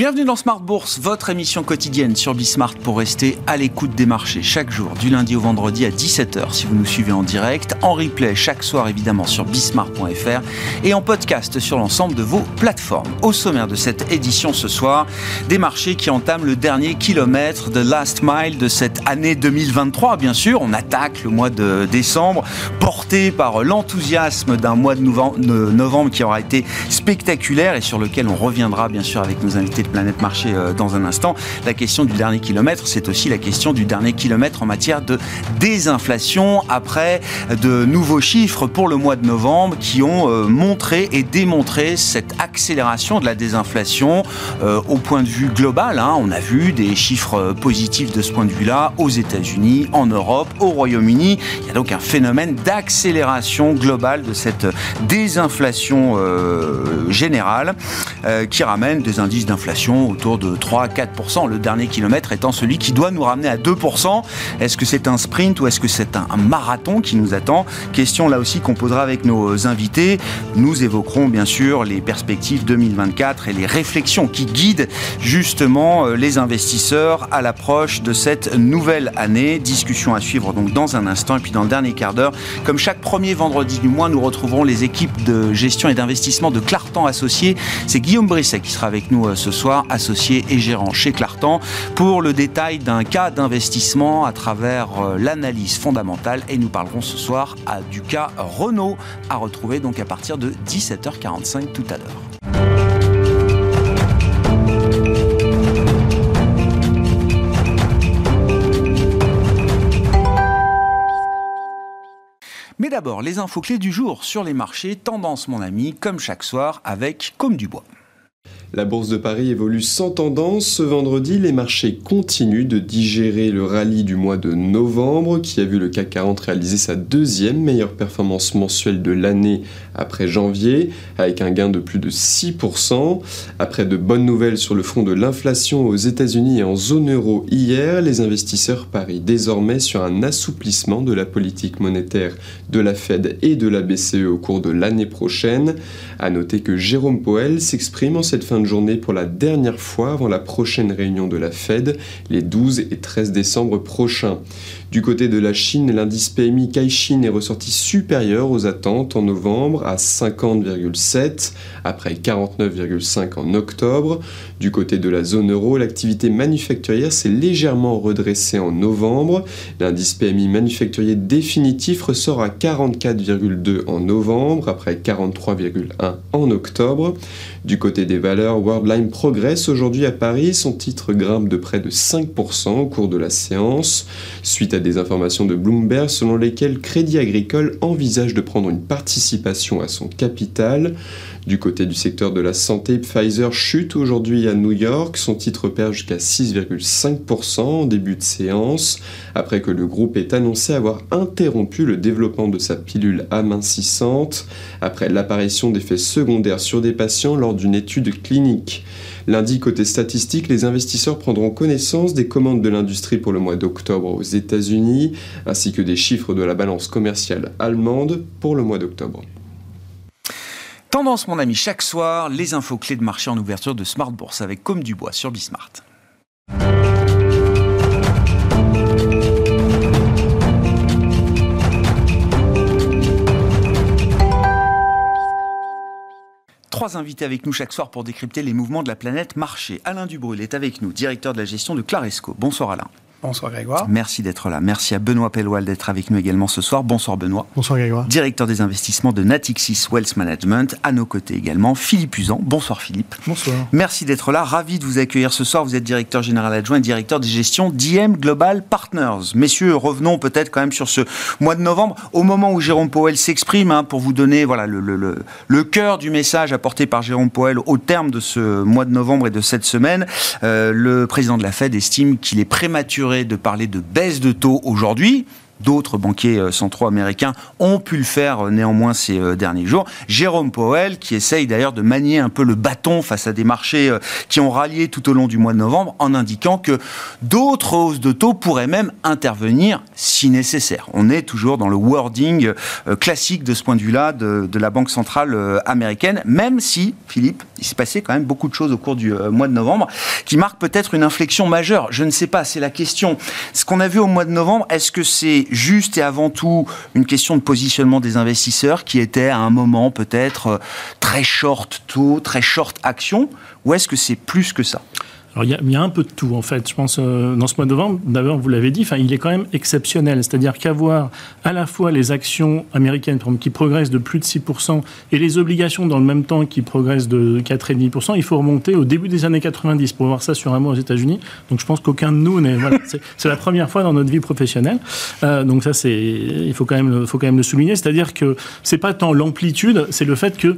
Bienvenue dans Smart Bourse, votre émission quotidienne sur Bismart pour rester à l'écoute des marchés chaque jour, du lundi au vendredi à 17h si vous nous suivez en direct, en replay chaque soir évidemment sur bismart.fr et en podcast sur l'ensemble de vos plateformes. Au sommaire de cette édition ce soir, des marchés qui entament le dernier kilomètre de Last Mile de cette année 2023. Bien sûr, on attaque le mois de décembre, porté par l'enthousiasme d'un mois de novembre qui aura été spectaculaire et sur lequel on reviendra bien sûr avec nos invités Planète Marché euh, dans un instant. La question du dernier kilomètre, c'est aussi la question du dernier kilomètre en matière de désinflation après de nouveaux chiffres pour le mois de novembre qui ont euh, montré et démontré cette accélération de la désinflation euh, au point de vue global. Hein. On a vu des chiffres positifs de ce point de vue-là aux États-Unis, en Europe, au Royaume-Uni. Il y a donc un phénomène d'accélération globale de cette désinflation générale qui ramène des indices d'inflation autour de 3 à 4 le dernier kilomètre étant celui qui doit nous ramener à 2 Est-ce que c'est un sprint ou est-ce que c'est un, marathon qui nous attend? Question là aussi qu'on posera avec nos invités. Nous évoquerons bien sûr les perspectives 2024 et les réflexions qui guident justement euh, les investisseurs à l'approche de cette nouvelle année. Discussion à suivre donc dans un instant et puis dans le dernier quart d'heure. Comme chaque premier vendredi du mois, nous retrouverons les équipes de gestion et d'investissement de Clartan Associés. C'est Guillaume Brisset qui sera avec nous euh, ce soir associé et gérant chez Clartan, pour le détail d'un cas d'investissement à travers euh, l'analyse fondamentale. Et nous parlerons ce soir à, du cas Renault, à retrouver donc à partir de 17h45 tout à l'heure. Mais d'abord, les infos clés du jour sur les marchés, tendance mon ami, comme chaque soir, avec Comme du Bois. La bourse de Paris évolue sans tendance. Ce vendredi, les marchés continuent de digérer le rallye du mois de novembre qui a vu le CAC 40 réaliser sa deuxième meilleure performance mensuelle de l'année après janvier avec un gain de plus de 6%. Après de bonnes nouvelles sur le front de l'inflation aux États-Unis et en zone euro hier, les investisseurs parient désormais sur un assouplissement de la politique monétaire de la Fed et de la BCE au cours de l'année prochaine. À noter que Jérôme Powell s'exprime en cette fin journée pour la dernière fois avant la prochaine réunion de la Fed, les 12 et 13 décembre prochains. Du côté de la Chine, l'indice PMI Caixin est ressorti supérieur aux attentes en novembre à 50,7 après 49,5 en octobre. Du côté de la zone euro, l'activité manufacturière s'est légèrement redressée en novembre. L'indice PMI manufacturier définitif ressort à 44,2 en novembre après 43,1 en octobre. Du côté des valeurs, Worldline progresse aujourd'hui à Paris. Son titre grimpe de près de 5% au cours de la séance, suite à des informations de Bloomberg selon lesquelles Crédit Agricole envisage de prendre une participation à son capital. Du côté du secteur de la santé, Pfizer chute aujourd'hui à New York. Son titre perd jusqu'à 6,5% en début de séance, après que le groupe ait annoncé avoir interrompu le développement de sa pilule amincissante, après l'apparition d'effets secondaires sur des patients lors d'une étude clinique. Lundi, côté statistique, les investisseurs prendront connaissance des commandes de l'industrie pour le mois d'octobre aux États-Unis, ainsi que des chiffres de la balance commerciale allemande pour le mois d'octobre. Tendance, mon ami, chaque soir, les infos clés de marché en ouverture de Smart Bourse avec Comme du Bois sur Bismart. Trois invités avec nous chaque soir pour décrypter les mouvements de la planète marché. Alain Dubrul est avec nous, directeur de la gestion de Claresco. Bonsoir Alain. Bonsoir Grégoire. Merci d'être là. Merci à Benoît Pelloual d'être avec nous également ce soir. Bonsoir Benoît. Bonsoir Grégoire. Directeur des investissements de Natixis Wealth Management. À nos côtés également Philippe Usan. Bonsoir Philippe. Bonsoir. Merci d'être là. Ravi de vous accueillir ce soir. Vous êtes directeur général adjoint et directeur de gestion d'IM Global Partners. Messieurs, revenons peut-être quand même sur ce mois de novembre. Au moment où Jérôme Powell s'exprime, hein, pour vous donner voilà, le, le, le, cœur du message apporté par Jérôme Powell au terme de ce mois de novembre et de cette semaine, euh, le président de la Fed estime qu'il est prématuré de parler de baisse de taux aujourd'hui D'autres banquiers centraux américains ont pu le faire néanmoins ces derniers jours. Jérôme Powell, qui essaye d'ailleurs de manier un peu le bâton face à des marchés qui ont rallié tout au long du mois de novembre, en indiquant que d'autres hausses de taux pourraient même intervenir si nécessaire. On est toujours dans le wording classique de ce point de vue-là de, de la Banque centrale américaine, même si, Philippe, il s'est passé quand même beaucoup de choses au cours du mois de novembre qui marquent peut-être une inflexion majeure. Je ne sais pas, c'est la question. Ce qu'on a vu au mois de novembre, est-ce que c'est juste et avant tout une question de positionnement des investisseurs qui étaient à un moment peut-être euh, très short taux, très short action, ou est-ce que c'est plus que ça? Alors il y, a, un peu de tout en fait. Je pense euh, dans ce mois de novembre, d'abord vous l'avez dit, il est quand même exceptionnel. C'est-à-dire qu'avoir à la fois les actions américaines qui progressent de plus de 6% et les obligations dans le même temps qui progressent de 4,5%, il faut remonter au début des années 90 pour voir ça sur un mois aux États-Unis. Donc je pense qu'aucun de nous n'est. Voilà, c'est la première fois dans notre vie professionnelle. Euh, donc ça c'est il faut quand même faut quand même le souligner. C'est-à-dire que c'est pas tant l'amplitude, c'est le fait que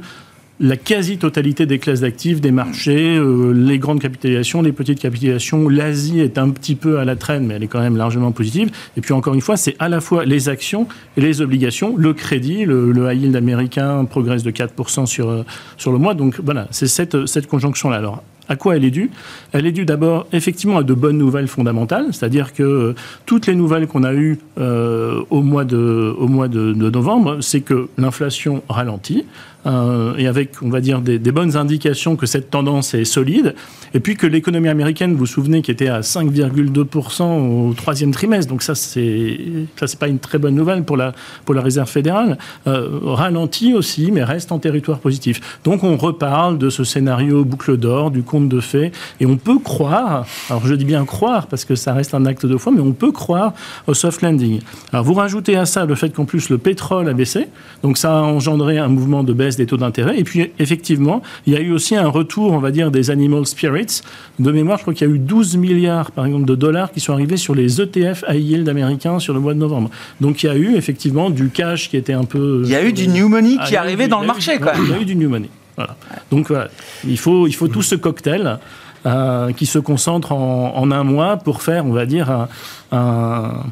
la quasi-totalité des classes d'actifs, des marchés, euh, les grandes capitalisations, les petites capitalisations. L'Asie est un petit peu à la traîne, mais elle est quand même largement positive. Et puis encore une fois, c'est à la fois les actions et les obligations. Le crédit, le, high yield américain progresse de 4% sur, euh, sur le mois. Donc voilà, c'est cette, cette conjonction-là. Alors à quoi elle est due? Elle est due d'abord effectivement à de bonnes nouvelles fondamentales, c'est-à-dire que euh, toutes les nouvelles qu'on a eues au mois de, au mois de novembre, c'est que l'inflation ralentit, euh, et avec, on va dire, des, bonnes indications que cette tendance est solide, et puis que l'économie américaine, vous vous souvenez, qui était à 5,2% au troisième trimestre, donc ça, c'est ça, c'est pas une très bonne nouvelle pour la pour la Réserve fédérale, euh, ralentit aussi, mais reste en territoire positif. Donc on reparle de ce scénario boucle d'or, du conte de fées, et on peut croire, alors je dis bien croire parce que ça reste un acte de foi, mais on peut croire au soft landing. Alors vous rajoutez à ça le fait qu'en plus le pétrole a baissé, donc ça a engendré un mouvement de baisse des taux d'intérêt. Et puis, effectivement, il y a eu aussi un retour, on va dire, des animal spirits. De mémoire, je crois qu'il y a eu 12 milliards, par exemple, de dollars qui sont arrivés sur les ETF high yield américains sur le mois de novembre. Donc, il y a eu effectivement du cash qui était un peu. Il y a eu du new money qui est arrivé dans le marché, quand même. Il y a eu du new money. Voilà. Donc, voilà. Il faut, il faut tout ce cocktail. Euh, qui se concentre en, un mois pour faire, on va dire, un un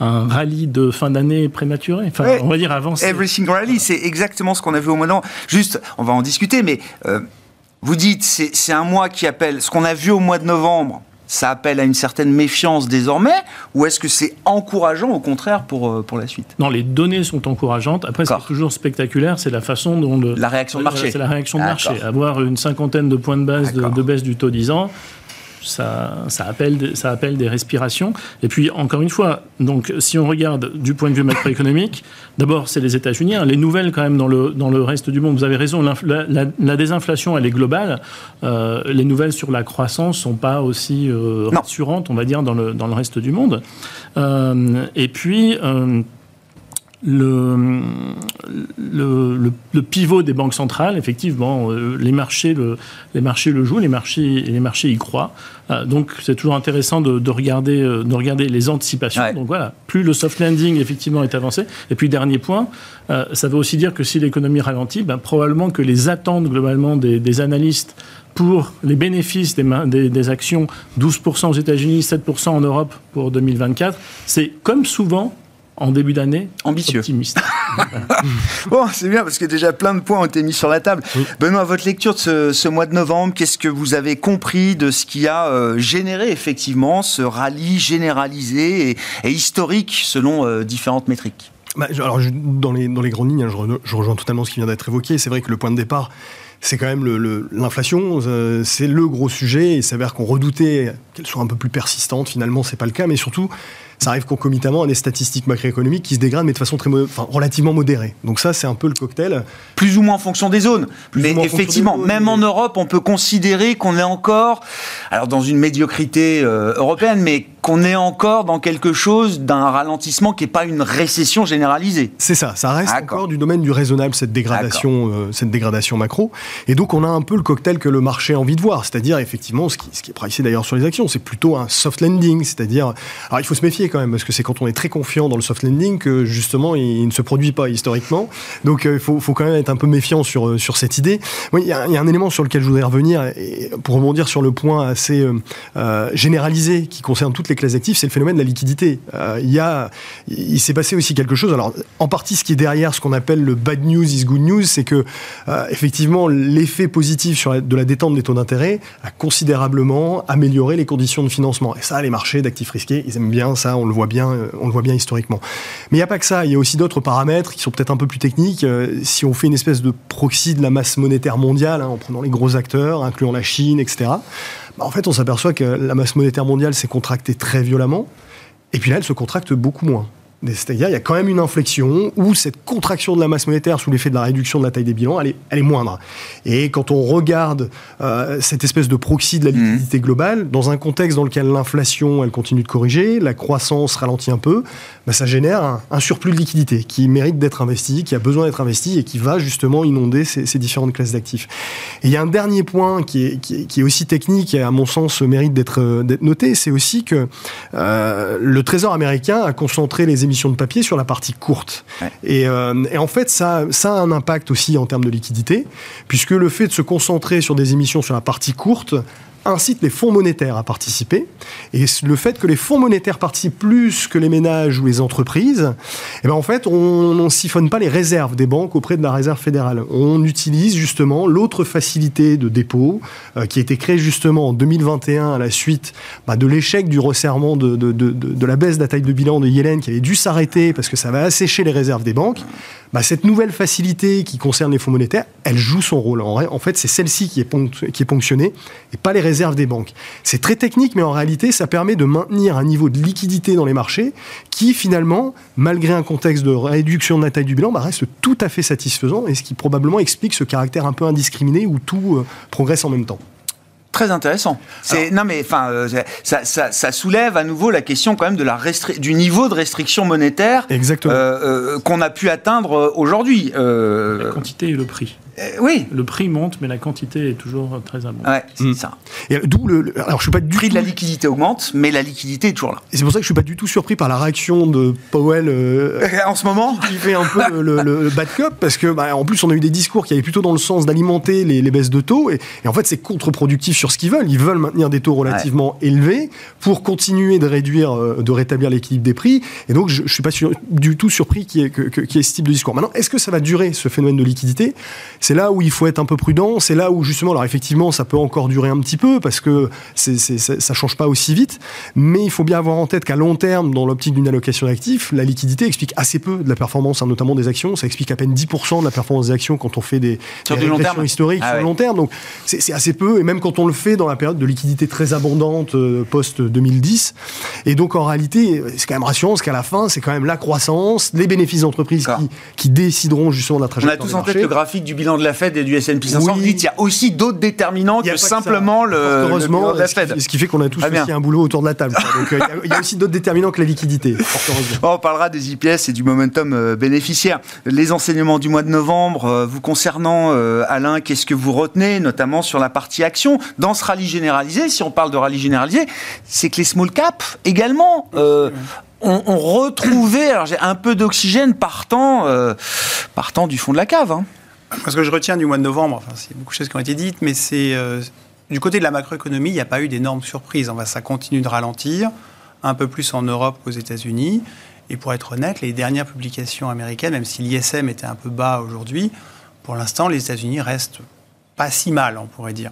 rallye de fin d'année prématuré. Enfin, on va dire avancé. Everything Rally, c'est exactement ce qu'on a vu au moment. Juste, on va en discuter, mais euh, vous dites, c'est un mois qui appelle ce qu'on a vu au mois de novembre. Ça appelle à une certaine méfiance désormais, ou est-ce que c'est encourageant au contraire pour, euh, pour la suite? Non, les données sont encourageantes. Après, c'est toujours spectaculaire, c'est la façon dont le, la réaction de marché. C'est la réaction de marché. Avoir une cinquantaine de points de base de, de, baisse du taux 10 ans, ça, appelle, ça appelle des respirations. Et puis, encore une fois, donc, si on regarde du point de vue macroéconomique, d'abord, c'est les États-Unis. Hein. les nouvelles, quand même, dans le, dans le reste du monde, vous avez raison, la, désinflation, elle est globale. Euh, les nouvelles sur la croissance sont pas aussi euh, rassurantes, on va dire, dans le, dans le reste du monde. Euh, et puis, le, le, le, pivot des banques centrales, effectivement, euh, les, marchés le, les marchés le jouent, les marchés, les marchés y croient. Euh, donc c'est toujours intéressant de, de, regarder, euh, de regarder les anticipations. Donc voilà, plus le soft landing effectivement est avancé. Et puis dernier point, ça veut aussi dire que si l'économie ralentit, ben, probablement que les attentes globalement des, des analystes pour les bénéfices des, des, des actions, 12% aux États-Unis, 7% en Europe pour 2024, c'est comme souvent en début d'année ambitieux. Optimiste. bon, c'est bien parce que déjà plein de points ont été mis sur la table. Benoît, votre lecture de ce, mois de novembre, qu'est-ce que vous avez compris de ce qui a euh, généré effectivement ce rallye généralisé et, historique selon euh, différentes métriques? Bah, alors, dans, les, dans les grandes lignes, hein, je, rejoins totalement ce qui vient d'être évoqué. C'est vrai que le point de départ, c'est quand même l'inflation, euh, c'est le gros sujet. Il s'avère qu'on redoutait qu'elle soit un peu plus persistante. Finalement, c'est pas le cas, mais surtout, ça arrive concomitamment à des statistiques macroéconomiques qui se dégradent, mais de façon très relativement modérée. Donc ça, c'est un peu le cocktail. Plus ou moins en fonction des zones. mais effectivement, même en Europe, on peut considérer qu'on est encore, alors dans une médiocrité euh, européenne, mais qu'on est encore dans quelque chose d'un ralentissement qui n'est pas une récession généralisée. C'est ça, ça reste encore du domaine du raisonnable, cette dégradation, euh, cette dégradation macro. Et donc on a un peu le cocktail que le marché a envie de voir, c'est-à-dire effectivement, ce qui, ce qui est pricé d'ailleurs sur les actions, c'est plutôt un soft landing, c'est-à-dire, alors il faut se méfier quand même, parce que c'est quand on est très confiant dans le soft landing que justement il, ne se produit pas historiquement. Donc euh, il faut, faut, quand même être un peu méfiant sur, euh, sur cette idée. Il y, y, a un élément sur lequel je voudrais revenir, et pour rebondir sur le point assez généralisé qui concerne toutes les les classes d'actifs, c'est le phénomène de la liquidité. Euh, il y a, il s'est passé aussi quelque chose. Alors, en partie, ce qui est derrière ce qu'on appelle le bad news is good news, c'est que euh, effectivement, l'effet positif de la détente des taux d'intérêt a considérablement amélioré les conditions de financement. Et ça, les marchés d'actifs risqués, ils aiment bien ça. On le voit bien, euh, on le voit bien historiquement. Mais il n'y a pas que ça. Il y a aussi d'autres paramètres qui sont peut-être un peu plus techniques. si on fait une espèce de proxy de la masse monétaire mondiale, hein, en prenant les gros acteurs, incluant la Chine, etc. Bah, en fait, on s'aperçoit que la masse monétaire mondiale s'est contractée très violemment, et puis là, elle se contracte beaucoup moins. C'est-à-dire, il y a quand même une inflexion où cette contraction de la masse monétaire sous l'effet de la réduction de la taille des bilans, elle est, elle est moindre. Et quand on regarde euh, cette espèce de proxy de la mmh. liquidité globale, dans un contexte dans lequel l'inflation, elle continue de corriger, la croissance ralentit un peu, bah, ça génère un, surplus de liquidité qui mérite d'être investi, qui a besoin d'être investi et qui va justement inonder ces, ces différentes classes d'actifs. Et il y a un dernier point qui est, qui est, qui est, aussi technique et à mon sens mérite d'être noté, c'est aussi que euh, le Trésor américain a concentré les émissions de papier sur la partie courte. Euh, et, en fait, ça, ça a un impact aussi en termes de liquidité, puisque le fait de se concentrer sur des émissions sur la partie courte incite les fonds monétaires à participer. Et le fait que les fonds monétaires participent plus que les ménages ou les entreprises, eh ben en fait, on ne siphonne pas les réserves des banques auprès de la réserve fédérale. On utilise justement l'autre facilité de dépôt euh, qui a été créée justement en 2021 à la suite bah, de l'échec du resserrement de, de, de, la baisse de la taille de bilan de Yellen qui avait dû s'arrêter parce que ça va assécher les réserves des banques. Bah, cette nouvelle facilité qui concerne les fonds monétaires, elle joue son rôle. En, en fait, c'est celle-ci qui est, qui est ponctionnée et pas les réserves des banques. C'est très technique, mais en réalité, ça permet de maintenir un niveau de liquidité dans les marchés qui, finalement, malgré un contexte de réduction de la taille du bilan, bah, reste tout à fait satisfaisant et ce qui probablement explique ce caractère un peu indiscriminé où tout euh, progresse en même temps. Très intéressant. C'est non mais enfin euh, ça, ça, ça, soulève à nouveau la question quand même de la du niveau de restriction monétaire euh, euh, qu'on a pu atteindre aujourd'hui. La quantité et le prix. Euh, oui. Le prix monte, mais la quantité est toujours très abondante. Ouais, c'est mm. ça. Et d'où le, alors je suis pas du le prix de la liquidité augmente, mais la liquidité est toujours là. Et c'est pour ça que je suis pas du tout surpris par la réaction de Powell euh, en ce moment, qui fait un peu le, bad cop, parce que bah, en plus on a eu des discours qui allaient plutôt dans le sens d'alimenter les, baisses de taux, et, en fait c'est contre-productif sur ce qu'ils veulent. Ils veulent maintenir des taux relativement élevés pour continuer de réduire, euh, de rétablir l'équilibre des prix. Et donc je, je suis pas du tout surpris qu'il y, ait, ce type de discours. Maintenant, est-ce que ça va durer ce phénomène de liquidité? C'est là où il faut être un peu prudent. C'est là où justement, alors effectivement, ça peut encore durer un petit peu parce que c'est, c'est, ça change pas aussi vite. Mais il faut bien avoir en tête qu'à long terme, dans l'optique d'une allocation d'actifs, la liquidité explique assez peu de la performance, hein, notamment des actions. Ça explique à peine 10% de la performance des actions quand on fait des, sur des historiques ah sur le long terme. Donc c'est, assez peu. Et même quand on le fait dans la période de liquidité très abondante euh, post 2010. Et donc en réalité, c'est quand même rassurant parce qu'à la fin, c'est quand même la croissance, les bénéfices d'entreprise qui, qui, décideront justement de la trajectoire. On a tous en tête le graphique du bilan de la Fed et du S&P 500. il y a aussi d'autres déterminants que simplement le, heureusement, le Fed. Ce qui fait qu'on a tous aussi un boulot autour de la table. Donc, euh, il y, a aussi d'autres déterminants que la liquidité. on parlera des IPS et du momentum euh, bénéficiaire. Les enseignements du mois de novembre, euh, vous concernant, Alain, qu'est-ce que vous retenez, notamment sur la partie action Dans ce rallye généralisé, si on parle de rallye généralisé, c'est que les small caps également ont, retrouvé alors j'ai un peu d'oxygène partant, partant du fond de la cave. Hein. Ce que je retiens du mois de novembre, enfin, c'est beaucoup de choses qui ont été dites, mais c'est euh, du côté de la macroéconomie, il n'y a pas eu d'énormes surprises. ça continue de ralentir, un peu plus en Europe qu'aux États-Unis. Et pour être honnête, les dernières publications américaines, même si l'ISM était un peu bas aujourd'hui, pour l'instant, les États-Unis restent pas si mal, on pourrait dire.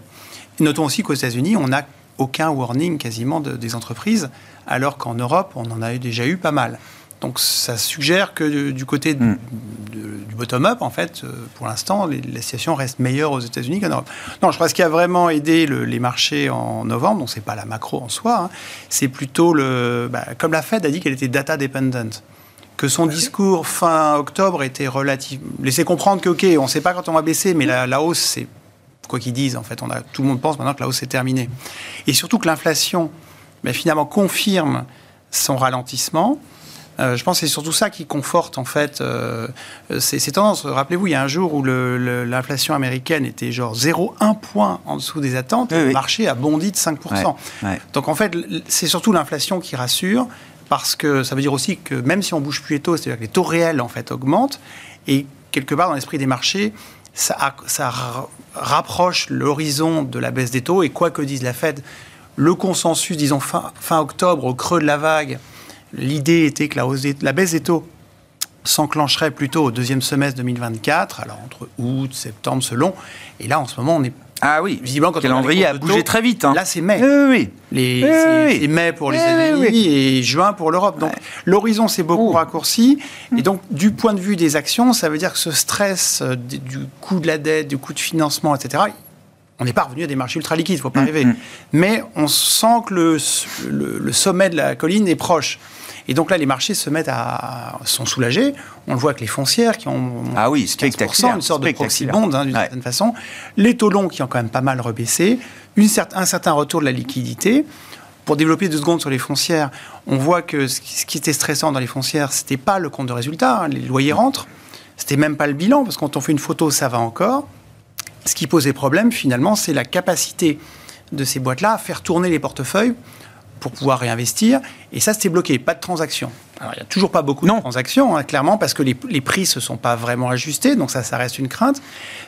Notons aussi qu'aux États-Unis, on n'a aucun warning quasiment des entreprises, alors qu'en Europe, on en a déjà eu pas mal. Donc ça suggère que du côté hmm. du bottom-up, en fait, euh, pour l'instant, la situation reste meilleure aux États-Unis qu'en Europe. Non, je crois que ce qui a vraiment aidé les marchés en novembre, donc c'est pas la macro en soi, hein, c'est plutôt le, bah, comme la Fed a dit qu'elle était data dependent que son discours fin octobre était relatif, laissait comprendre que ok, on ne sait pas quand on va baisser, mais la, hausse, c'est quoi qu'ils disent en fait, on a, tout le monde pense maintenant que la hausse est terminée, et surtout que l'inflation, bah, finalement confirme son ralentissement. Euh, je pense que c'est surtout ça qui conforte en fait euh, ces, tendances. Rappelez-vous, il y a un jour où l'inflation américaine était genre 0,1 point en dessous des attentes, et le marché a bondi de 5%. Donc en fait, c'est surtout l'inflation qui rassure, parce que ça veut dire aussi que même si on bouge plus les taux, c'est-à-dire que les taux réels en fait augmentent, et quelque part dans l'esprit des marchés, ça, ça rapproche l'horizon de la baisse des taux, et quoi que dise la Fed, Le consensus, disons fin, fin octobre, au creux de la vague, l'idée était que la, hausse la baisse des taux s'enclencherait plutôt au deuxième semestre 2024, alors entre août, septembre, selon. Et là, en ce moment, on est ah oui, visiblement, quand le calendrier a bougé très vite. Hein. Là, c'est mai. Oui, oui. C'est mai pour les États-Unis et juin pour l'Europe. Donc, l'horizon s'est beaucoup raccourci. Et donc, du point de vue des actions, ça veut dire que ce stress euh, du coût de la dette, du coût de financement, etc., on n'est pas revenu à des marchés ultra liquides, il ne faut pas mm, rêver. Mm. Mais on sent que le, le, sommet de la colline est proche. Et donc là, les marchés se mettent à sont soulagés. On le voit avec les foncières qui ont ah oui, 15%, une sorte de proxy bond hein, d'une certaine façon. Les taux longs qui ont quand même pas mal rebaissé. Une un certain retour de la liquidité. Pour développer deux secondes sur les foncières, on voit que ce qui était stressant dans les foncières, c'était pas le compte de résultat. Hein, les loyers rentrent. C'était même pas le bilan parce que quand on fait une photo, ça va encore. Ce qui posait problème, finalement, c'est la capacité de ces boîtes-là à faire tourner les portefeuilles pour pouvoir réinvestir. Et ça, c'était bloqué, pas de transactions. Alors, il n'y a toujours pas beaucoup de transactions, hein, clairement, parce que les, prix ne se sont pas vraiment ajustés, donc ça, ça reste une crainte.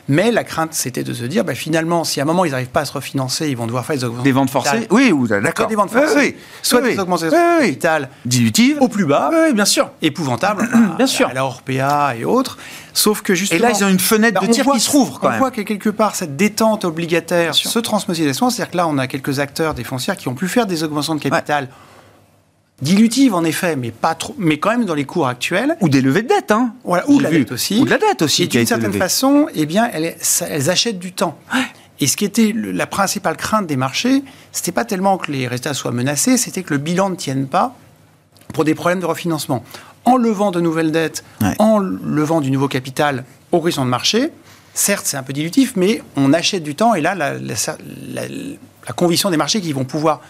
Mais la crainte, c'était de se dire, bah, finalement, si à un moment, ils n'arrivent pas à se refinancer, ils vont devoir faire des augmentations. Des ventes forcées Oui, ou d'accord. Des ventes forcées, oui, soit des augmentations de capital dilutives, au plus bas, oui, bien sûr. épouvantables, bien sûr. à la Orpea et autres. Sauf que justement. Et là, ils ont une fenêtre de bah, tir qui se rouvre quand on voit que quelque part, cette détente obligataire se transmet C'est-à-dire que là, on a quelques acteurs des foncières qui ont pu faire des augmentations de capital. Dilutives en effet, mais pas trop, mais quand même dans les cours actuels. Ou des levées de dette, hein. Voilà, ou de la dette aussi. Ou de la dette aussi. Et d'une certaine façon, eh bien, elles, elles, achètent du temps. Et ce qui était la principale crainte des marchés, c'était pas tellement que les résultats soient menacés, c'était que le bilan ne tienne pas pour des problèmes de refinancement en levant de nouvelles dettes, en levant du nouveau capital au horizon de marché, certes, c'est un peu dilutif, mais on achète du temps et là, la, conviction des marchés qu'ils vont pouvoir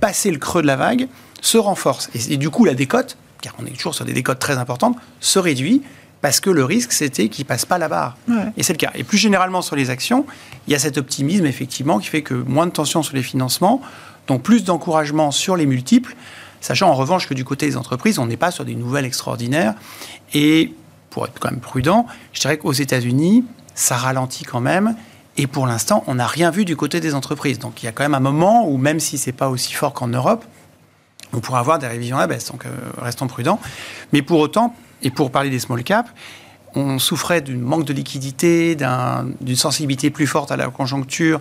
passer le creux de la vague se renforce. Et, du coup, la décote, car on est toujours sur des décotes très importantes, se réduit parce que le risque, c'était qu'ils ne passent pas la barre. Et c'est le cas. Et plus généralement sur les actions, il y a cet optimisme, effectivement, qui fait que moins de tension sur les financements, donc plus d'encouragement sur les multiples, Sachant en revanche que du côté des entreprises, on n'est pas sur des nouvelles extraordinaires. Et pour être quand même prudent, je dirais qu'aux États-Unis, ça ralentit quand même. Et pour l'instant, on n'a rien vu du côté des entreprises. Donc il y a quand même un moment où, même si ce n'est pas aussi fort qu'en Europe, on pourra avoir des révisions à la baisse. Donc euh, restons prudents. Mais pour autant, et pour parler des small caps, on souffrait d'un manque de liquidité, d'une sensibilité plus forte à la conjoncture,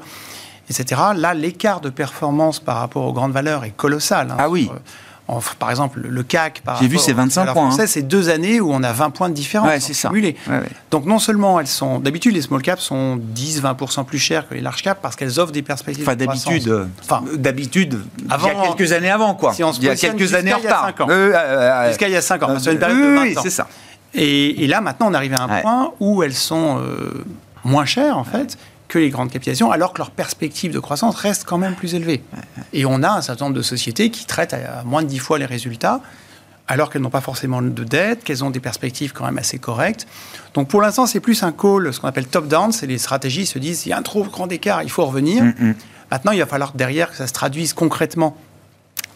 etc. Là, l'écart de performance par rapport aux grandes valeurs est colossal. Hein, ah oui par exemple, le CAC par J'ai vu, c'est 25 points. Hein. C'est deux années où on a 20 points de différence. Ouais, c'est ça. Donc, non seulement elles sont. D'habitude, les small caps sont 10-20% plus chères que les large caps parce qu'elles offrent des perspectives. Enfin, d'habitude. Euh, enfin, d'habitude. Avant, il y a quelques années avant, quoi. Si on se il y a quelques années en retard. Euh, euh, jusqu'à il y a 5 ans. c'est une période de 20 oui, c'est ça. Et, là, maintenant, on arrive à un point où elles sont moins chères, en fait que les grandes capitalisations, alors que leur perspective de croissance reste quand même plus élevée. Et on a un certain nombre de sociétés qui traitent à moins de 10 fois les résultats, alors qu'elles n'ont pas forcément de dette, qu'elles ont des perspectives quand même assez correctes. Donc pour l'instant, c'est plus un call, ce qu'on appelle top-down, c'est les stratégies se disent, il y a un trop grand écart, il faut revenir. Mm, mm. Maintenant, il va falloir derrière que ça se traduise concrètement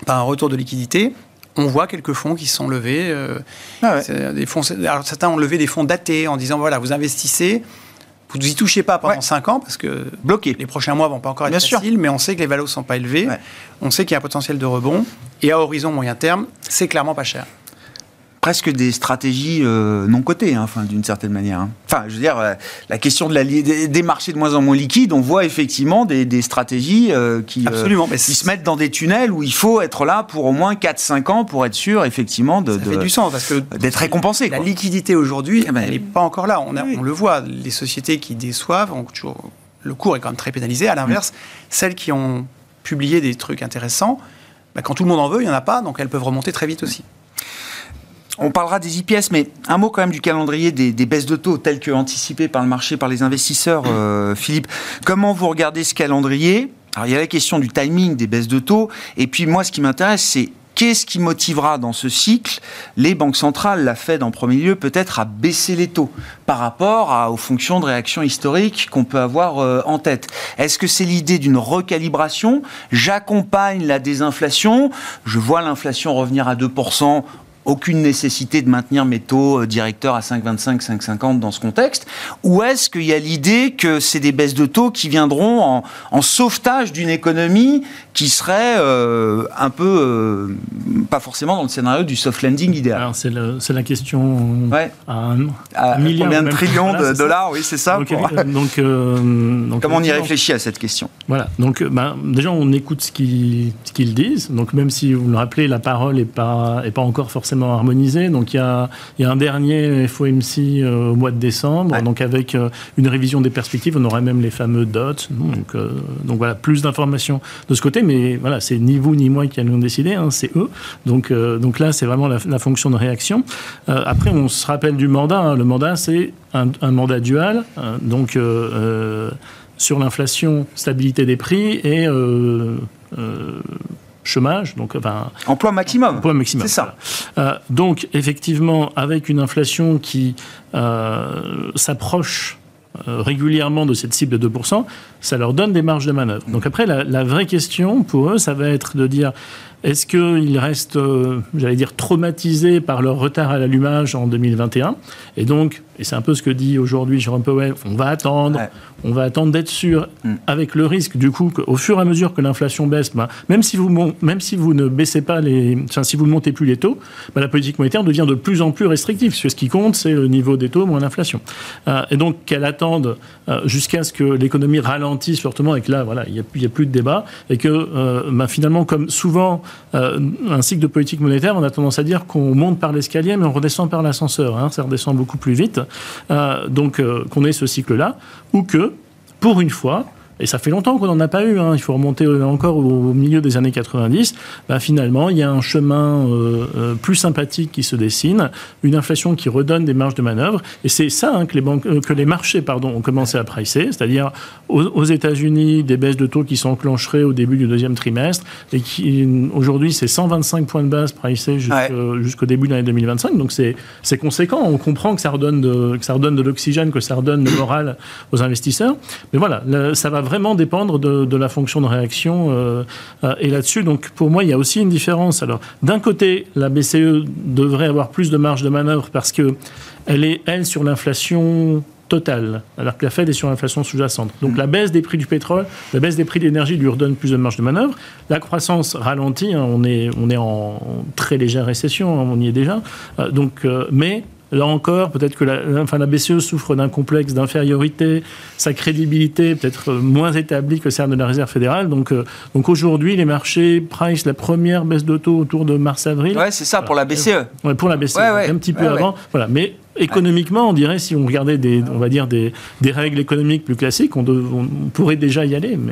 par un retour de liquidité on voit quelques fonds qui sont levés. Euh, ah des fonds, alors certains ont levé des fonds datés en disant voilà, vous investissez, vous n'y touchez pas pendant 5 ans parce que bloqué. Les prochains mois vont pas encore être faciles, mais on sait que les valos sont pas élevés. On sait qu'il y a un potentiel de rebond. Et à horizon moyen terme, c'est clairement pas cher presque des stratégies euh, non cotées, hein, enfin, d'une certaine manière. Hein. Enfin, je veux dire, euh, la question de la, des, marchés de moins en moins liquides, on voit effectivement des, stratégies euh, qui, Absolument, qui se mettent dans des tunnels où il faut être là pour au moins 4-5 ans pour être sûr, effectivement, de, Ça fait du sens, parce que d'être récompensé. La liquidité aujourd'hui, eh ben, elle n'est pas encore là. On, on, le voit, les sociétés qui déçoivent, ont toujours, le cours est quand même très pénalisé. À l'inverse, celles qui ont publié des trucs intéressants, bah, quand tout le monde en veut, il n'y en a pas, donc elles peuvent remonter très vite aussi. On parlera des IPS, mais un mot quand même du calendrier des, baisses de taux telles que anticipées par le marché, par les investisseurs. Euh, Philippe, comment vous regardez ce calendrier? Alors il y a la question du timing des baisses de taux, et puis moi ce qui m'intéresse c'est Qu'est-ce qui motivera dans ce cycle les banques centrales, la Fed en premier lieu, peut-être à baisser les taux par rapport aux fonctions de réaction historique qu'on peut avoir euh, en tête? Est-ce que c'est l'idée d'une recalibration? J'accompagne la désinflation, je vois l'inflation revenir à 2%, aucune nécessité de maintenir mes taux euh, directeurs à 5,25, 5,50 dans ce contexte. Ou est-ce qu'il y a l'idée que c'est des baisses de taux qui viendront en, en sauvetage d'une économie qui serait euh, un peu, euh, pas forcément dans le scénario du soft landing idéal? C'est la question ouais. à, un, milliard combien de trillions de dollars, oui, c'est ça. Donc, donc, donc, comment on y réfléchit à cette question? Voilà, donc ben, déjà on écoute ce qu'ils disent, donc même si vous le rappelez, la parole n'est pas, est pas encore forcément harmonisée, donc il y a, y a un dernier FOMC au mois de décembre, donc avec une révision des perspectives, on aurait même les fameux dots, donc, donc voilà, plus d'informations de ce côté, mais voilà, c'est ni vous ni moi qui allons décider, hein, c'est eux. Donc, euh, donc là, c'est vraiment la, fonction de réaction. Euh, après, on se rappelle du mandat. Hein. Le mandat, c'est un, mandat dual. Hein. donc, euh, sur l'inflation, stabilité des prix et chômage, donc enfin emploi maximum. Emploi maximum. C'est ça. donc effectivement, avec une inflation qui s'approche euh, régulièrement de cette cible de 2%, ça leur donne des marges de manœuvre. Donc après, la, la vraie question pour eux, ça va être de dire est-ce qu'ils restent, euh, j'allais dire, traumatisés par leur retard à l'allumage en 2021 Et donc, et c'est un peu ce que dit aujourd'hui Jérôme Powell, on va attendre, on va attendre d'être sûr, mm. avec le risque du coup qu'au fur et à mesure que l'inflation baisse, même, si vous, même si vous ne baissez pas les, enfin, si vous ne montez plus les taux, ben, la politique monétaire devient de plus en plus restrictive. Parce que ce qui compte, c'est le niveau des taux moins l'inflation. Euh, et donc qu'elle attende euh, jusqu'à ce que l'économie ralentisse fortement et que là, voilà, il n'y a, plus de débat et que ben, finalement, comme souvent euh, un cycle de politique monétaire, on a tendance à dire qu'on monte par l'escalier, mais on redescend par l'ascenseur. Hein, ça redescend beaucoup plus vite. Euh, donc, euh, qu'on ait ce cycle-là, ou que, pour une fois, et ça fait longtemps qu'on n'en a pas eu, hein. il faut remonter encore au milieu des années 90, bah, finalement, il y a un chemin euh, euh, plus sympathique qui se dessine, une inflation qui redonne des marges de manœuvre, et c'est ça hein, que, les banques, euh, que les marchés pardon, ont commencé à pricer, c'est-à-dire aux, États-Unis, des baisses de taux qui s'enclencheraient au début du deuxième trimestre, et qui aujourd'hui, c'est 125 points de base pricés jusqu'au début de l'année 2025, donc c'est conséquent, on comprend que ça redonne de, que ça redonne de l'oxygène, que ça redonne le moral aux investisseurs, mais voilà, ça va vraiment dépendre de, la fonction de réaction. Euh, euh, et là-dessus, donc pour moi, il y a aussi une différence. Alors, d'un côté, la BCE devrait avoir plus de marge de manœuvre parce que elle est elle sur l'inflation totale, alors que la Fed est sur l'inflation sous-jacente. Donc la baisse des prix du pétrole, la baisse des prix de l'énergie lui redonne plus de marge de manœuvre. La croissance ralentit, hein, on, est, on est en très légère récession, hein, on y est déjà. Euh, donc, mais Là encore, peut-être que la, enfin, la BCE souffre d'un complexe d'infériorité, sa crédibilité peut-être moins établie que celle de la Réserve fédérale. Donc, euh, donc aujourd'hui, les marchés price la première baisse de taux autour de mars-avril. Ouais, c'est ça, pour la BCE. Ouais, pour la BCE, un petit peu avant. Voilà. Mais économiquement, on dirait, si on regardait des, on va dire des, des règles économiques plus classiques, on, on pourrait déjà y aller. Mais,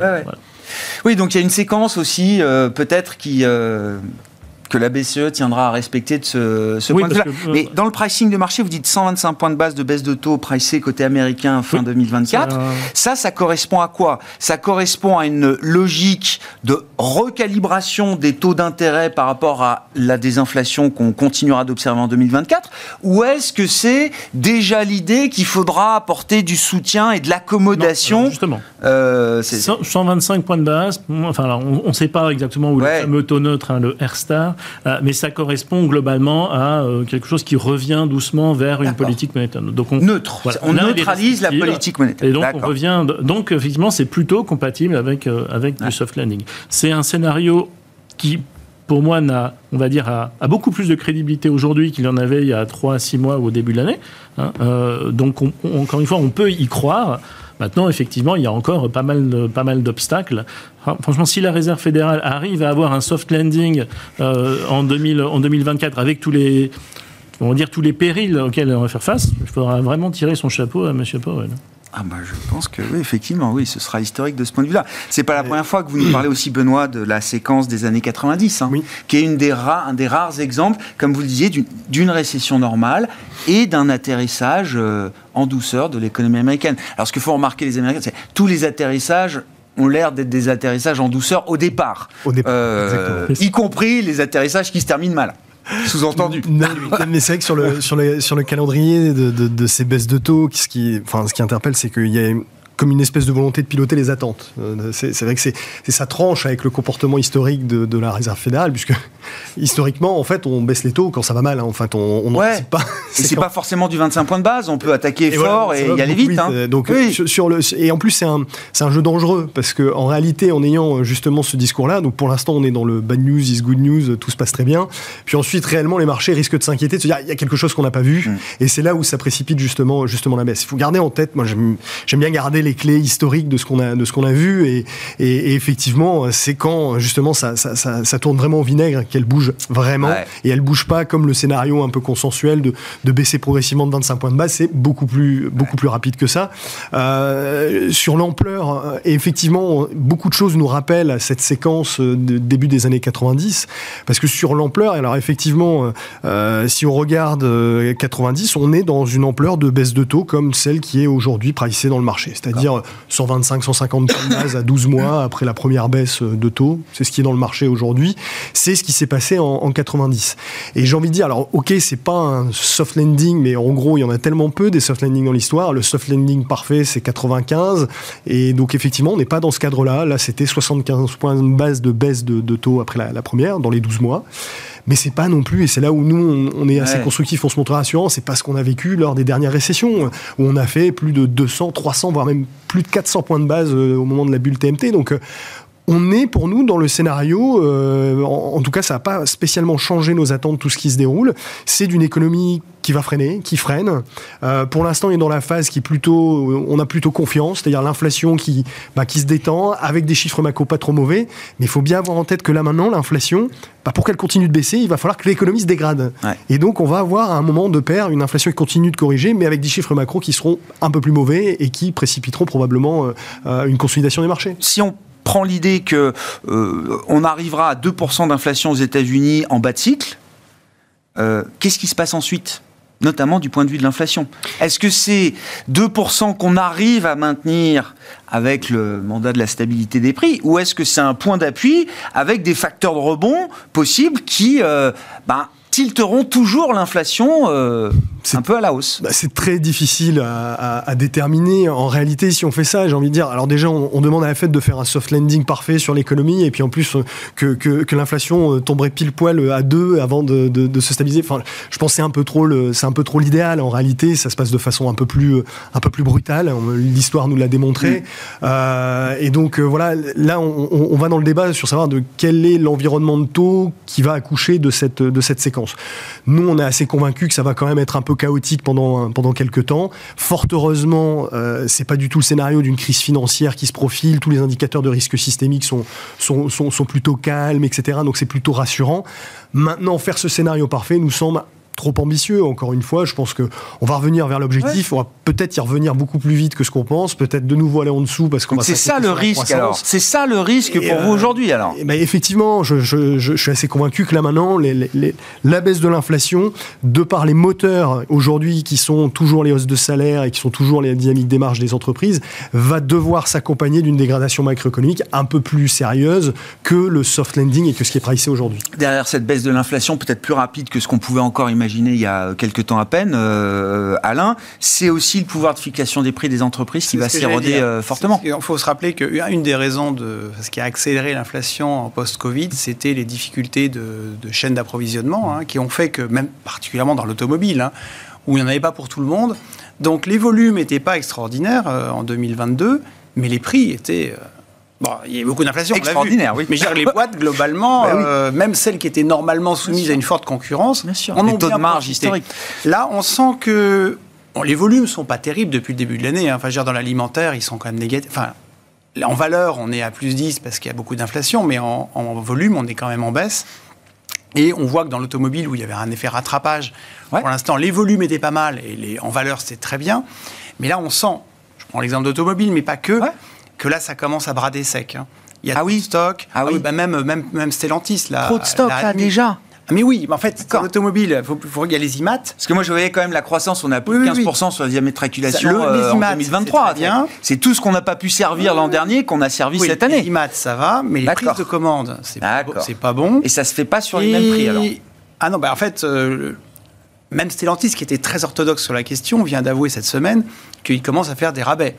Oui, donc il y a une séquence aussi, euh, peut-être, qui, euh, que la BCE tiendra à respecter de ce, point de vue-là. Mais dans le pricing de marché, vous dites 125 points de base de baisse de taux pricé côté américain fin 2024. Ça... ça, correspond à quoi? Ça correspond à une logique de recalibration des taux d'intérêt par rapport à la désinflation qu'on continuera d'observer en 2024 Ou est-ce que c'est déjà l'idée qu'il faudra apporter du soutien et de l'accommodation? Justement. Euh, 125 points de base, enfin, on ne sait pas exactement où le fameux taux neutre, hein, le R star, euh, mais ça correspond globalement à euh, quelque chose qui revient doucement vers une politique monétaire. Donc on, Neutre. on, neutralise la politique monétaire. Et donc on revient. Donc effectivement, c'est plutôt compatible avec euh, avec du soft landing. C'est un scénario qui pour moi, a, on va dire, a, beaucoup plus de crédibilité aujourd'hui qu'il en avait il y a 3 à 6 mois au début de l'année. Hein. donc, encore une fois, on peut y croire. Maintenant, effectivement, il y a encore pas mal, d'obstacles. Franchement, si la Réserve fédérale arrive à avoir un soft landing euh, en, 2000, en 2024 avec tous les, tous les périls auxquels on va faire face, il faudra vraiment tirer son chapeau à M. Powell. Ah bah je pense que oui, effectivement, oui, ce sera historique de ce point de vue-là. C'est pas la première fois que vous nous parlez aussi, Benoît, de la séquence des années 90, hein, qui est une des un des rares exemples, comme vous le disiez, d'une récession normale et d'un atterrissage euh, en douceur de l'économie américaine. Alors ce qu'il faut remarquer les Américains, c'est tous les atterrissages ont l'air d'être des atterrissages en douceur au départ, au départ euh, y compris les atterrissages qui se terminent mal. Sous-entendu. mais c'est vrai que sur le, sur, sur le calendrier de, de, ces baisses de taux, ce qui, enfin, ce qui interpelle, c'est qu'il y a comme une espèce de volonté de piloter les attentes. c'est vrai que c'est ça tranche avec le comportement historique de, de, la Réserve fédérale, puisque historiquement, en fait, on baisse les taux quand ça va mal. Hein. En fait, on, on ouais. pas. Et c'est pas forcément du 25 points de base. On peut attaquer fort et y aller vite. Hein. Donc, sur, le, et en plus, c'est un, un jeu dangereux parce que en réalité, en ayant justement ce discours-là, donc pour l'instant, on est dans le bad news is good news, tout se passe très bien. Puis ensuite, réellement, les marchés risquent de s'inquiéter, de se dire il y a quelque chose qu'on n'a pas vu. Mm. Et c'est là où ça précipite justement, justement la baisse. Il faut garder en tête. Moi, j'aime bien garder les clés historiques de ce qu'on a, de ce qu'on a vu. Et, et, effectivement, c'est quand justement ça, ça, ça, tourne vraiment au vinaigre qu'elle bouge vraiment. Et elle bouge pas comme le scénario un peu consensuel de, de baisser progressivement de 25 points de base. C'est beaucoup plus, beaucoup plus rapide que ça. Euh, sur l'ampleur, et effectivement, beaucoup de choses nous rappellent cette séquence de début des années 90. Parce que sur l'ampleur, alors effectivement, euh, si on regarde 90, euh, on est dans une ampleur de baisse de taux comme celle qui est aujourd'hui pricée dans le marché. C'est-à-dire 125, 150 points à 12 mois après la première baisse de taux. C'est ce qui est dans le marché aujourd'hui. C'est ce qui s'est passé en, en 90. Et j'ai envie de dire, alors ok, c'est pas un soft landing, mais en gros, il y en a tellement peu des soft landing dans l'histoire. Le soft landing parfait, c'est 95. Et donc effectivement, on n'est pas dans ce cadre-là. Là, c'était 75 points de base de baisse de, taux après la première, dans les 12 mois mais c'est pas non plus, et c'est là où nous, on, est assez constructif, on se montre rassurant, c'est pas ce qu'on a vécu lors des dernières récessions, où on a fait plus de 200, 300, voire même plus de 400 points de base euh, au moment de la bulle TMT. Donc, euh, on est pour nous dans le scénario, euh, en, tout cas ça n'a pas spécialement changé nos attentes, tout ce qui se déroule. C'est d'une économie qui va freiner, qui freine. Euh, pour l'instant, on est dans la phase qui plutôt, euh, on a plutôt confiance, c'est-à-dire l'inflation qui, bah, qui se détend avec des chiffres macro pas trop mauvais. Mais il faut bien avoir en tête que là maintenant, l'inflation, bah, pour qu'elle continue de baisser, il va falloir que l'économie se dégrade. Et donc, on va avoir à un moment de pair une inflation qui continue de corriger, mais avec des chiffres macro qui seront un peu plus mauvais et qui précipiteront probablement une consolidation des marchés. Si on prend l'idée que euh, on arrivera à 2% d'inflation aux États-Unis en bas de cycle, euh, qu'est-ce qui se passe ensuite notamment du point de vue de l'inflation? Est-ce que c'est 2% qu'on arrive à maintenir avec le mandat de la stabilité des prix, ou est-ce que c'est un point d'appui avec des facteurs de rebond possibles qui euh, ben, tilteront toujours l'inflation euh, un peu à la hausse bah, C'est très difficile à, déterminer. En réalité, si on fait ça, j'ai envie de dire, alors déjà, on, demande à la Fed de faire un soft landing parfait sur l'économie, et puis en plus, que, que, l'inflation euh, tomberait pile poil à 2 avant de, de, se stabiliser. Enfin, je pense que c'est un peu trop l'idéal. En réalité, ça se passe de façon un peu plus, un peu plus brutale. L'histoire nous l'a démontré. Euh, et donc, voilà, là, on, on, va dans le débat sur savoir de quel est l'environnement de taux qui va accoucher de cette, de cette séquence. Nous, on est assez convaincus que ça va quand même être un peu chaotique pendant, pendant quelques temps. Fort heureusement, euh, c'est pas du tout le scénario d'une crise financière qui se profile. Tous les indicateurs de risque systémique sont, sont plutôt calmes, etc. Donc c'est plutôt rassurant. Maintenant, faire ce scénario parfait nous semble trop ambitieux. Encore une fois, je pense que on va revenir vers l'objectif. On va peut-être y revenir beaucoup plus vite que ce qu'on pense. Peut-être de nouveau aller en dessous parce qu'on C'est ça le risque. Alors, c'est ça le risque pour vous euh, aujourd'hui. Alors, ben effectivement, je, je, je, suis assez convaincu que là maintenant, les, les, la baisse de l'inflation, de par les moteurs aujourd'hui qui sont toujours les hausses de salaire et qui sont toujours les dynamiques des marges des entreprises, va devoir s'accompagner d'une dégradation macroéconomique un peu plus sérieuse que le soft landing et que ce qui est pricé aujourd'hui. Derrière cette baisse de l'inflation, peut-être plus rapide que ce qu'on pouvait encore imaginer il y a quelques temps à peine, euh, Alain, c'est aussi le pouvoir de fixation des prix des entreprises qui va s'éroder euh, fortement. Il faut se rappeler qu'une des raisons de ce qui a accéléré l'inflation en post-Covid, c'était les difficultés de, chaînes d'approvisionnement hein, qui ont fait que, même particulièrement dans l'automobile, hein, où il n'y en avait pas pour tout le monde, donc les volumes n'étaient pas extraordinaires euh, en 2022, mais les prix étaient Bon, il y a beaucoup d'inflation. Extraordinaire, oui. Mais je les boîtes, globalement, bah euh, même celles qui étaient normalement soumises à une forte concurrence, bien sûr. on taux de marge historique. Là, on sent que les volumes sont pas terribles depuis le début de l'année. Hein. Enfin, je dans l'alimentaire, ils sont quand même négatifs. Enfin, en valeur, on est à plus 10 parce qu'il y a beaucoup d'inflation, mais en, volume, on est quand même en baisse. Et on voit que dans l'automobile, où il y avait un effet rattrapage, pour l'instant, les volumes étaient pas mal et les, en valeur, c'était très bien. Mais là, on sent, je prends l'exemple d'automobile, mais pas que, que là, ça commence à brader sec. Hein. Il y a ah oui. stock. Ah, ah oui. bah même, même, même Stellantis. Là, trop de stock, là, déjà ah, mais oui, en fait, l'automobile, il faut, regarder les IMAT. Parce que moi, je voyais quand même la croissance, on a plus de 15% sur la diamètre-acculation euh, en 2023. C'est tout ce qu'on n'a pas pu servir l'an dernier qu'on a servi cette année. Les IMAT, ça va, mais les prises de commande, c'est pas, pas bon. Et ça se fait pas sur les mêmes prix, alors Ah non, bah en fait, euh, même Stellantis, qui était très orthodoxe sur la question, vient d'avouer cette semaine qu'il commence à faire des rabais.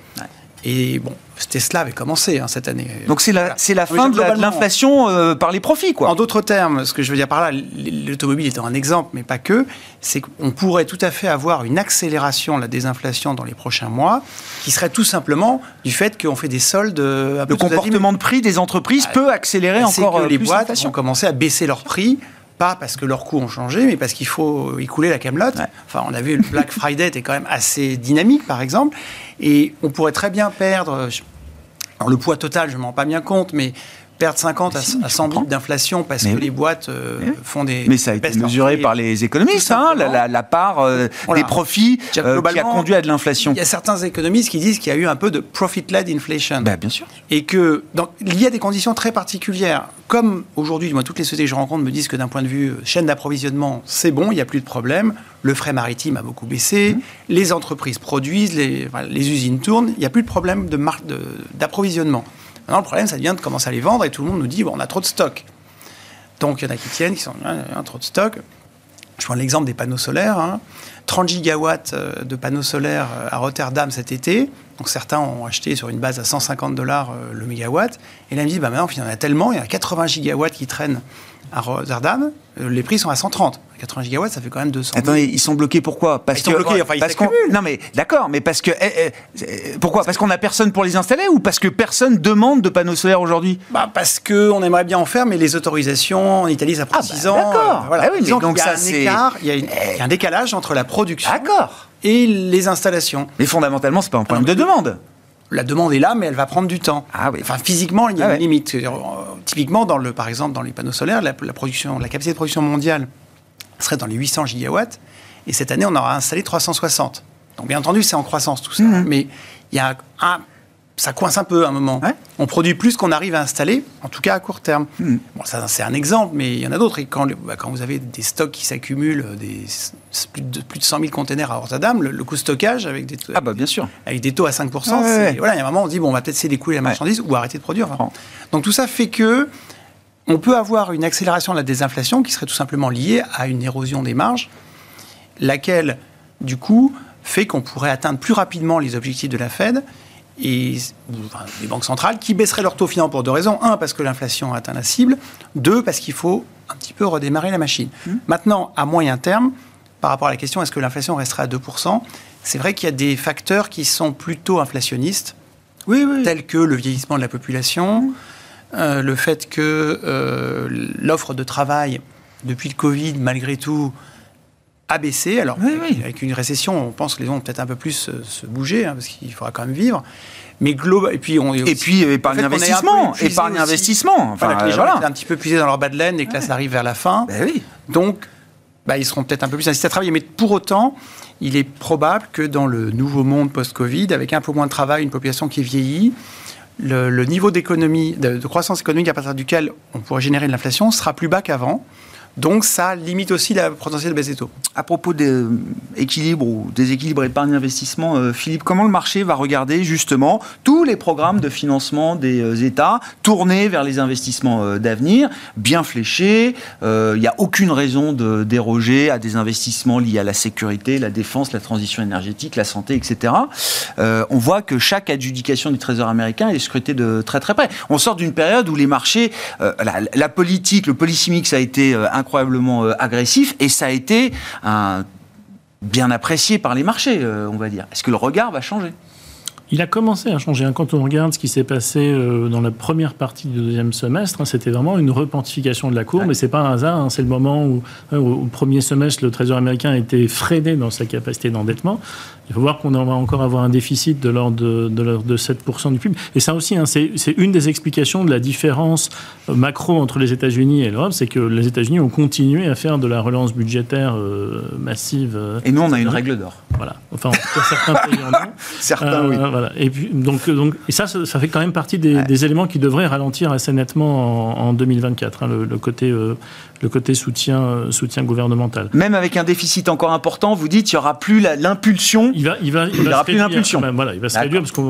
Et bon, Tesla avait commencé hein, cette année. Donc c'est la, c'est la fin de l'inflation euh, par les profits, quoi. En d'autres termes, ce que je veux dire par là, l'automobile étant un exemple, mais pas que, c'est qu'on pourrait tout à fait avoir une accélération de la désinflation dans les prochains mois, qui serait tout simplement du fait qu'on fait des soldes. Un le comportement de prix des entreprises ah, peut accélérer encore que les boîtes ont commencé à baisser leurs prix pas parce que leurs coûts ont changé, mais parce qu'il faut écouler la camelote. Enfin, on a vu le Black Friday était quand même assez dynamique, par exemple, et on pourrait très bien perdre. Alors le poids total, je m'en rends pas bien compte, mais perdre 50 à, 100 000 d'inflation parce que les boîtes euh, font des. Mais ça a été mesuré par les économistes, hein, la, part euh, des profits euh, qui a conduit à de l'inflation. Il y a certains économistes qui disent qu'il y a eu un peu de profit-led inflation. Ben, bien sûr. Et que, donc, il y a des conditions très particulières. Comme aujourd'hui, moi, toutes les sociétés que je rencontre me disent que d'un point de vue chaîne d'approvisionnement, c'est bon, il n'y a plus de problème. Le frais maritime a beaucoup baissé. Mmh. Les entreprises produisent, les, les, usines tournent. Il n'y a plus de problème d'approvisionnement. De Maintenant, le problème, ça devient de commencer à les vendre et tout le monde nous dit on a trop de stock. Donc, il y en a qui tiennent, qui sont a trop de stock. Je prends l'exemple des panneaux solaires. 30 hein. gigawatts euh, de panneaux solaires euh, à Rotterdam cet été. Donc certains ont acheté sur une base à 150 dollars euh, le mégawatt. Et là, ils me disent, bah maintenant, il y en a tellement, il y a 80 gigawatts qui traînent à Rotterdam, les prix sont à 130. 80 gigawatts, ça fait quand même 200. Attendez, ils sont bloqués pourquoi? Parce ils que, sont bloqués, enfin, ils parce Non mais d'accord, mais parce que eh, eh, pourquoi? Parce qu'on a personne pour les installer ou parce que personne demande de panneaux solaires aujourd'hui? Bah, parce que on aimerait bien en faire, mais les autorisations en Italie ça prend 6 ah, bah, ans. D'accord. voilà. Ah oui, donc, il y a un écart, il y, a il y a un décalage entre la production et les installations. Mais fondamentalement, c'est pas un problème de demande la demande est là, mais elle va prendre du temps. Ah oui. Enfin, physiquement, il y a ah une limite. Euh, typiquement, dans le, par exemple, dans les panneaux solaires, la, production, la capacité de production mondiale serait dans les 800 gigawatts, et cette année, on aura installé 360. Donc, bien entendu, c'est en croissance tout ça, mhm. mais il y a un, ça coince un peu à un moment. On produit plus qu'on arrive à installer, en tout cas à court terme. Hmm. Bon, ça, c'est un exemple, mais il y en a d'autres. Et quand, bah, quand vous avez des stocks qui s'accumulent, des, plus, de, plus de 100 000 containers à Rotterdam, le, coût de stockage avec des, ah bah, bien sûr. avec des taux à 5 voilà, il y a un moment, on dit, bon, on va peut-être céder d'écouler la marchandise ou arrêter de produire. Donc tout ça fait que on peut avoir une accélération de la désinflation qui serait tout simplement liée à une érosion des marges, laquelle, du coup, fait qu'on pourrait atteindre plus rapidement les objectifs de la Fed et les banques centrales qui baisseraient leur taux financier pour deux raisons. Un, parce que l'inflation a atteint la cible. Deux, parce qu'il faut un petit peu redémarrer la machine. Mmh. Maintenant, à moyen terme, par rapport à la question est-ce que l'inflation restera à 2%, c'est vrai qu'il y a des facteurs qui sont plutôt inflationnistes, oui, oui. tels que le vieillissement de la population, mmh. Euh, le fait que euh, l'offre de travail depuis le Covid, malgré tout, a baissé. Alors, avec une récession, on pense que les gens vont peut-être un peu plus euh, se, bouger, hein, parce qu'il faudra quand même vivre. Mais global, et puis on et puis épargne investissement, épargne investissement. Enfin, que les gens voilà. un petit peu puisés dans leur bas de laine et que là ça arrive vers la fin. Ben oui. Donc, bah, ils seront peut-être un peu plus incités à travailler. Mais pour autant, il est probable que dans le nouveau monde post-Covid, avec un peu moins de travail, une population qui vieillit, le, niveau d'économie, de, de, croissance économique à partir duquel on pourrait générer de l'inflation sera plus bas qu'avant. Donc ça limite aussi la potentielle baisse des taux. À propos d'équilibre ou déséquilibre épargne-investissement, euh, Philippe, comment le marché va regarder justement tous les programmes de financement des euh, États tournés vers les investissements euh, d'avenir, bien fléchés Il n'y a aucune raison de déroger à des investissements liés à la sécurité, la défense, la transition énergétique, la santé, etc. on voit que chaque adjudication du Trésor américain est scrutée de très très près. On sort d'une période où les marchés, la, la, politique, le policy mix a été incroyablement euh, agressif et ça a été bien apprécié par les marchés, euh, on va dire. Est-ce que le regard va changer? Il a commencé à changer. Hein. Quand on regarde ce qui s'est passé euh, dans la première partie du deuxième semestre, hein, c'était vraiment une repentification de la courbe. Mais c'est pas un hasard. Hein. C'est le moment où, au premier semestre, le Trésor américain a été freiné dans sa capacité d'endettement. Il faut voir qu'on va encore avoir un déficit de l'ordre de, de, de 7% du PIB. Et ça aussi, hein, c'est une des explications de la différence macro entre les États-Unis et l'Europe, c'est que les États-Unis ont continué à faire de la relance budgétaire euh, massive. Euh, et nous, on a une règle d'or. Voilà. Enfin, en certains pays en ont. Certains, oui. Euh, voilà. Et, puis, donc, donc, et ça, ça, fait quand même partie des, des, éléments qui devraient ralentir assez nettement en, en 2024. Hein, le, le, côté le côté soutien, euh, soutien gouvernemental. Même avec un déficit encore important, vous dites qu'il n'y aura plus l'impulsion. Il va, il va, il, aura plus l'impulsion. voilà, il va se réduire parce que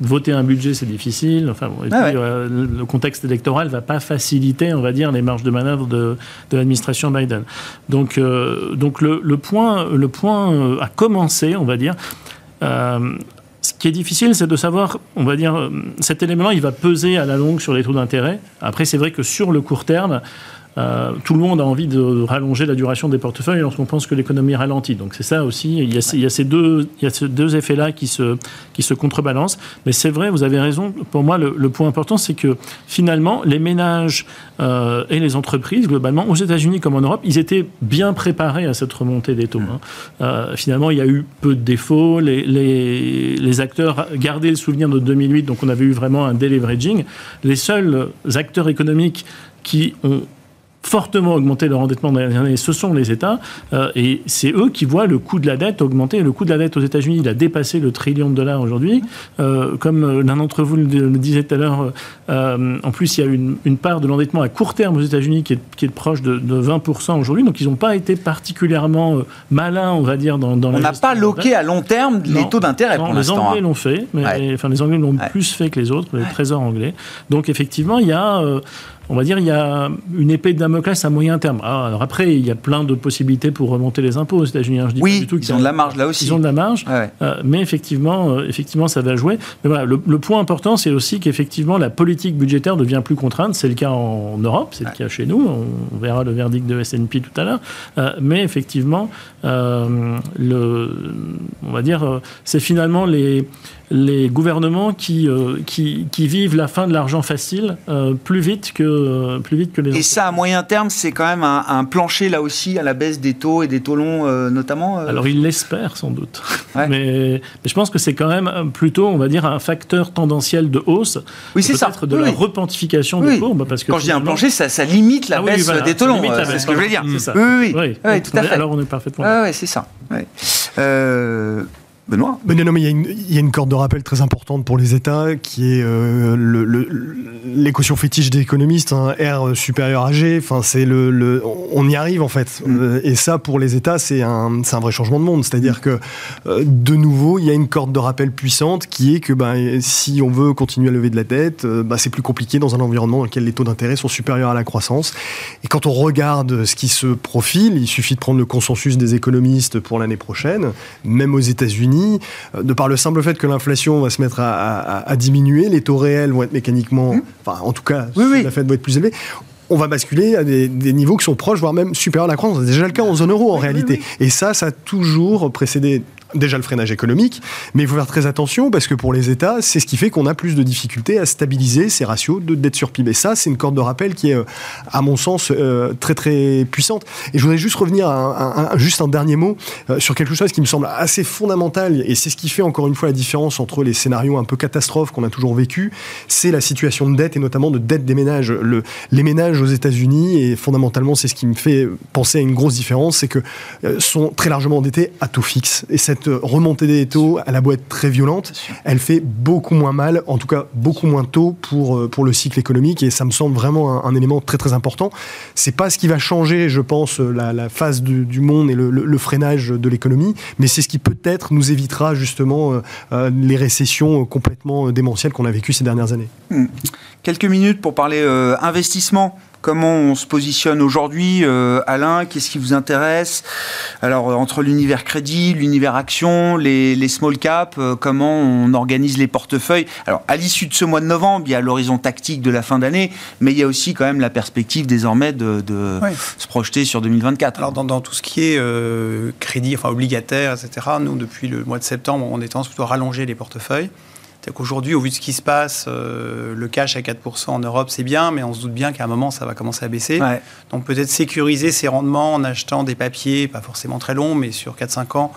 voter un budget c'est difficile. Enfin, et ah puis, euh, le contexte électoral ne va pas faciliter, on va dire, les marges de manœuvre de, de l'administration Biden. Donc, euh, donc le, le, point, le point a commencé, on va dire ce qui est difficile, c'est de savoir, on va dire, cet élément, il va peser à la longue sur les taux d'intérêt. Après, c'est vrai que sur le court terme, euh, tout le monde a envie de rallonger la duration des portefeuilles lorsqu'on pense que l'économie ralentit. Donc c'est ça aussi, il y a, il y a ces deux, il y a ces deux effets-là qui se, qui se contrebalancent. Mais c'est vrai, vous avez raison, pour moi le, le point important c'est que finalement les ménages euh, et les entreprises, globalement, aux États-Unis comme en Europe, ils étaient bien préparés à cette remontée des taux. Hein. Euh, finalement, il y a eu peu de défauts, les, les, les acteurs gardaient le souvenir de 2008, donc on avait eu vraiment un deleveraging. Les seuls acteurs économiques qui ont fortement augmenté leur endettement dans les dernières années, ce sont les États. Euh, et c'est eux qui voient le coût de la dette augmenter. Le coût de la dette aux États-Unis, il a dépassé le trillion de dollars aujourd'hui. Euh, comme euh, l'un d'entre vous le, le, disait tout à l'heure, euh, en plus, il y a une, une part de l'endettement à court terme aux États-Unis qui est, qui est proche de, de 20% aujourd'hui. Donc, ils n'ont pas été particulièrement euh, malins, on va dire, dans, dans On n'a pas loqué à long terme les Non. taux d'intérêt pour les l'instant. Anglais hein. l'ont fait, mais Ouais. enfin les Anglais l'ont Ouais. plus fait que les autres, les trésors anglais. Donc effectivement, il y a, euh, on va dire, il y a une épée de Damoclès à moyen terme. Ah, Alors après, il y a plein de possibilités pour remonter les impôts aux États-Unis. hein. Je dis pas Oui, du tout ils ont de la marge là aussi. Ils ont de la marge. Ouais. Euh, mais effectivement, euh, effectivement, ça va jouer. Mais voilà, le, le point important, c'est aussi qu'effectivement, la politique budgétaire devient plus contrainte. C'est le cas en Europe, c'est le cas chez nous. On, on verra le verdict de S&P tout à l'heure. Euh, mais effectivement, le, on va dire, c'est finalement les les gouvernements qui, euh, qui, qui vivent la fin de l'argent facile euh, plus vite que euh, plus vite que les Et ça, à moyen terme, c'est quand même un, un plancher là aussi à la baisse des taux et des taux longs euh, notamment. Alors, il l'espère sans doute. Ouais. Mais, mais je pense que c'est quand même plutôt, on va dire, un facteur tendanciel de hausse. oui, c'est ça. De Oui, la repentification Oui. des courbes. Parce que Quand je dis un plancher, ça, ça limite la Ah oui, baisse voilà, des taux longs. C'est ce que je voulais dire. C'est ça. Oui, oui, oui. Tout à fait. Alors, on est parfaitement. Ouais, ouais, c'est ça. Ouais. Euh, Benoît Mais non, non, mais il y, a une, il y a une corde de rappel très importante pour les États qui est euh, le- le- l'équation fétiche des économistes, hein, R supérieur à G. Enfin, c'est le, le- on y arrive en fait. Mm. Euh, et ça, pour les États, c'est un, c'est un vrai changement de monde. C'est-à-dire que euh, de nouveau, il y a une corde de rappel puissante qui est que ben, si on veut continuer à lever de la dette, euh, ben, c'est plus compliqué dans un environnement dans lequel les taux d'intérêt sont supérieurs à la croissance. Et quand on regarde ce qui se profile, il suffit de prendre le consensus des économistes pour l'année prochaine, même aux États-Unis, euh, de par le simple fait que l'inflation va se mettre à, à- à diminuer, les taux réels vont être mécaniquement, enfin en tout cas. Oui, oui. la Fed va être plus élevé. On va basculer à des, des niveaux qui sont proches, voire même supérieurs à la croissance. C'est déjà le cas en zone euro en réalité. Et ça, ça a toujours précédé déjà le freinage économique, mais il faut faire très attention parce que pour les États, c'est ce qui fait qu'on a plus de difficultés à stabiliser ces ratios de dette sur PIB. Et ça, c'est une corde de rappel qui est, euh, à mon sens, euh, très très puissante. Et je voudrais juste revenir un, juste un dernier mot euh, sur quelque chose qui me semble assez fondamental, et c'est ce qui fait encore une fois la différence entre les scénarios un peu catastrophes qu'on a toujours vécu, c'est la situation de dette et notamment de dette des ménages. Le, les ménages aux États-Unis, et fondamentalement, c'est ce qui me fait penser à une grosse différence, c'est que sont très largement endettés à taux fixe. Et cette euh, remontée des taux, elle a beau être très violente, elle fait beaucoup moins mal, en tout cas beaucoup moins tôt pour, euh, pour le cycle économique. Et ça me semble vraiment un, un élément très très important. C'est pas ce qui va changer, je pense, euh, la, la phase du, du monde et le, le- le freinage de l'économie, mais c'est ce qui peut-être nous évitera justement euh, les récessions complètement démentielles qu'on a vécues ces dernières années. Quelques minutes pour parler euh, investissement. Comment on se positionne aujourd'hui, euh, Alain? Qu'est-ce qui vous intéresse? Alors, euh, entre l'univers crédit, l'univers action, les, les small caps, euh, comment on organise les portefeuilles? Alors, à l'issue de ce mois de novembre, il y a l'horizon tactique de la fin d'année, mais il y a aussi quand même la perspective désormais de, se projeter sur 2024. Alors dans, dans tout ce qui est euh, crédit, enfin obligataire, etc., nous, depuis le mois de septembre, on est tendance plutôt à rallonger les portefeuilles. C'est-à-dire qu'aujourd'hui, au vu de ce qui se passe, euh, le cash à 4% en Europe, c'est bien, mais on se doute bien qu'à un moment, ça va commencer à baisser. Ouais. Donc peut-être sécuriser ses rendements en achetant des papiers, pas forcément très longs, mais sur 4-5 ans,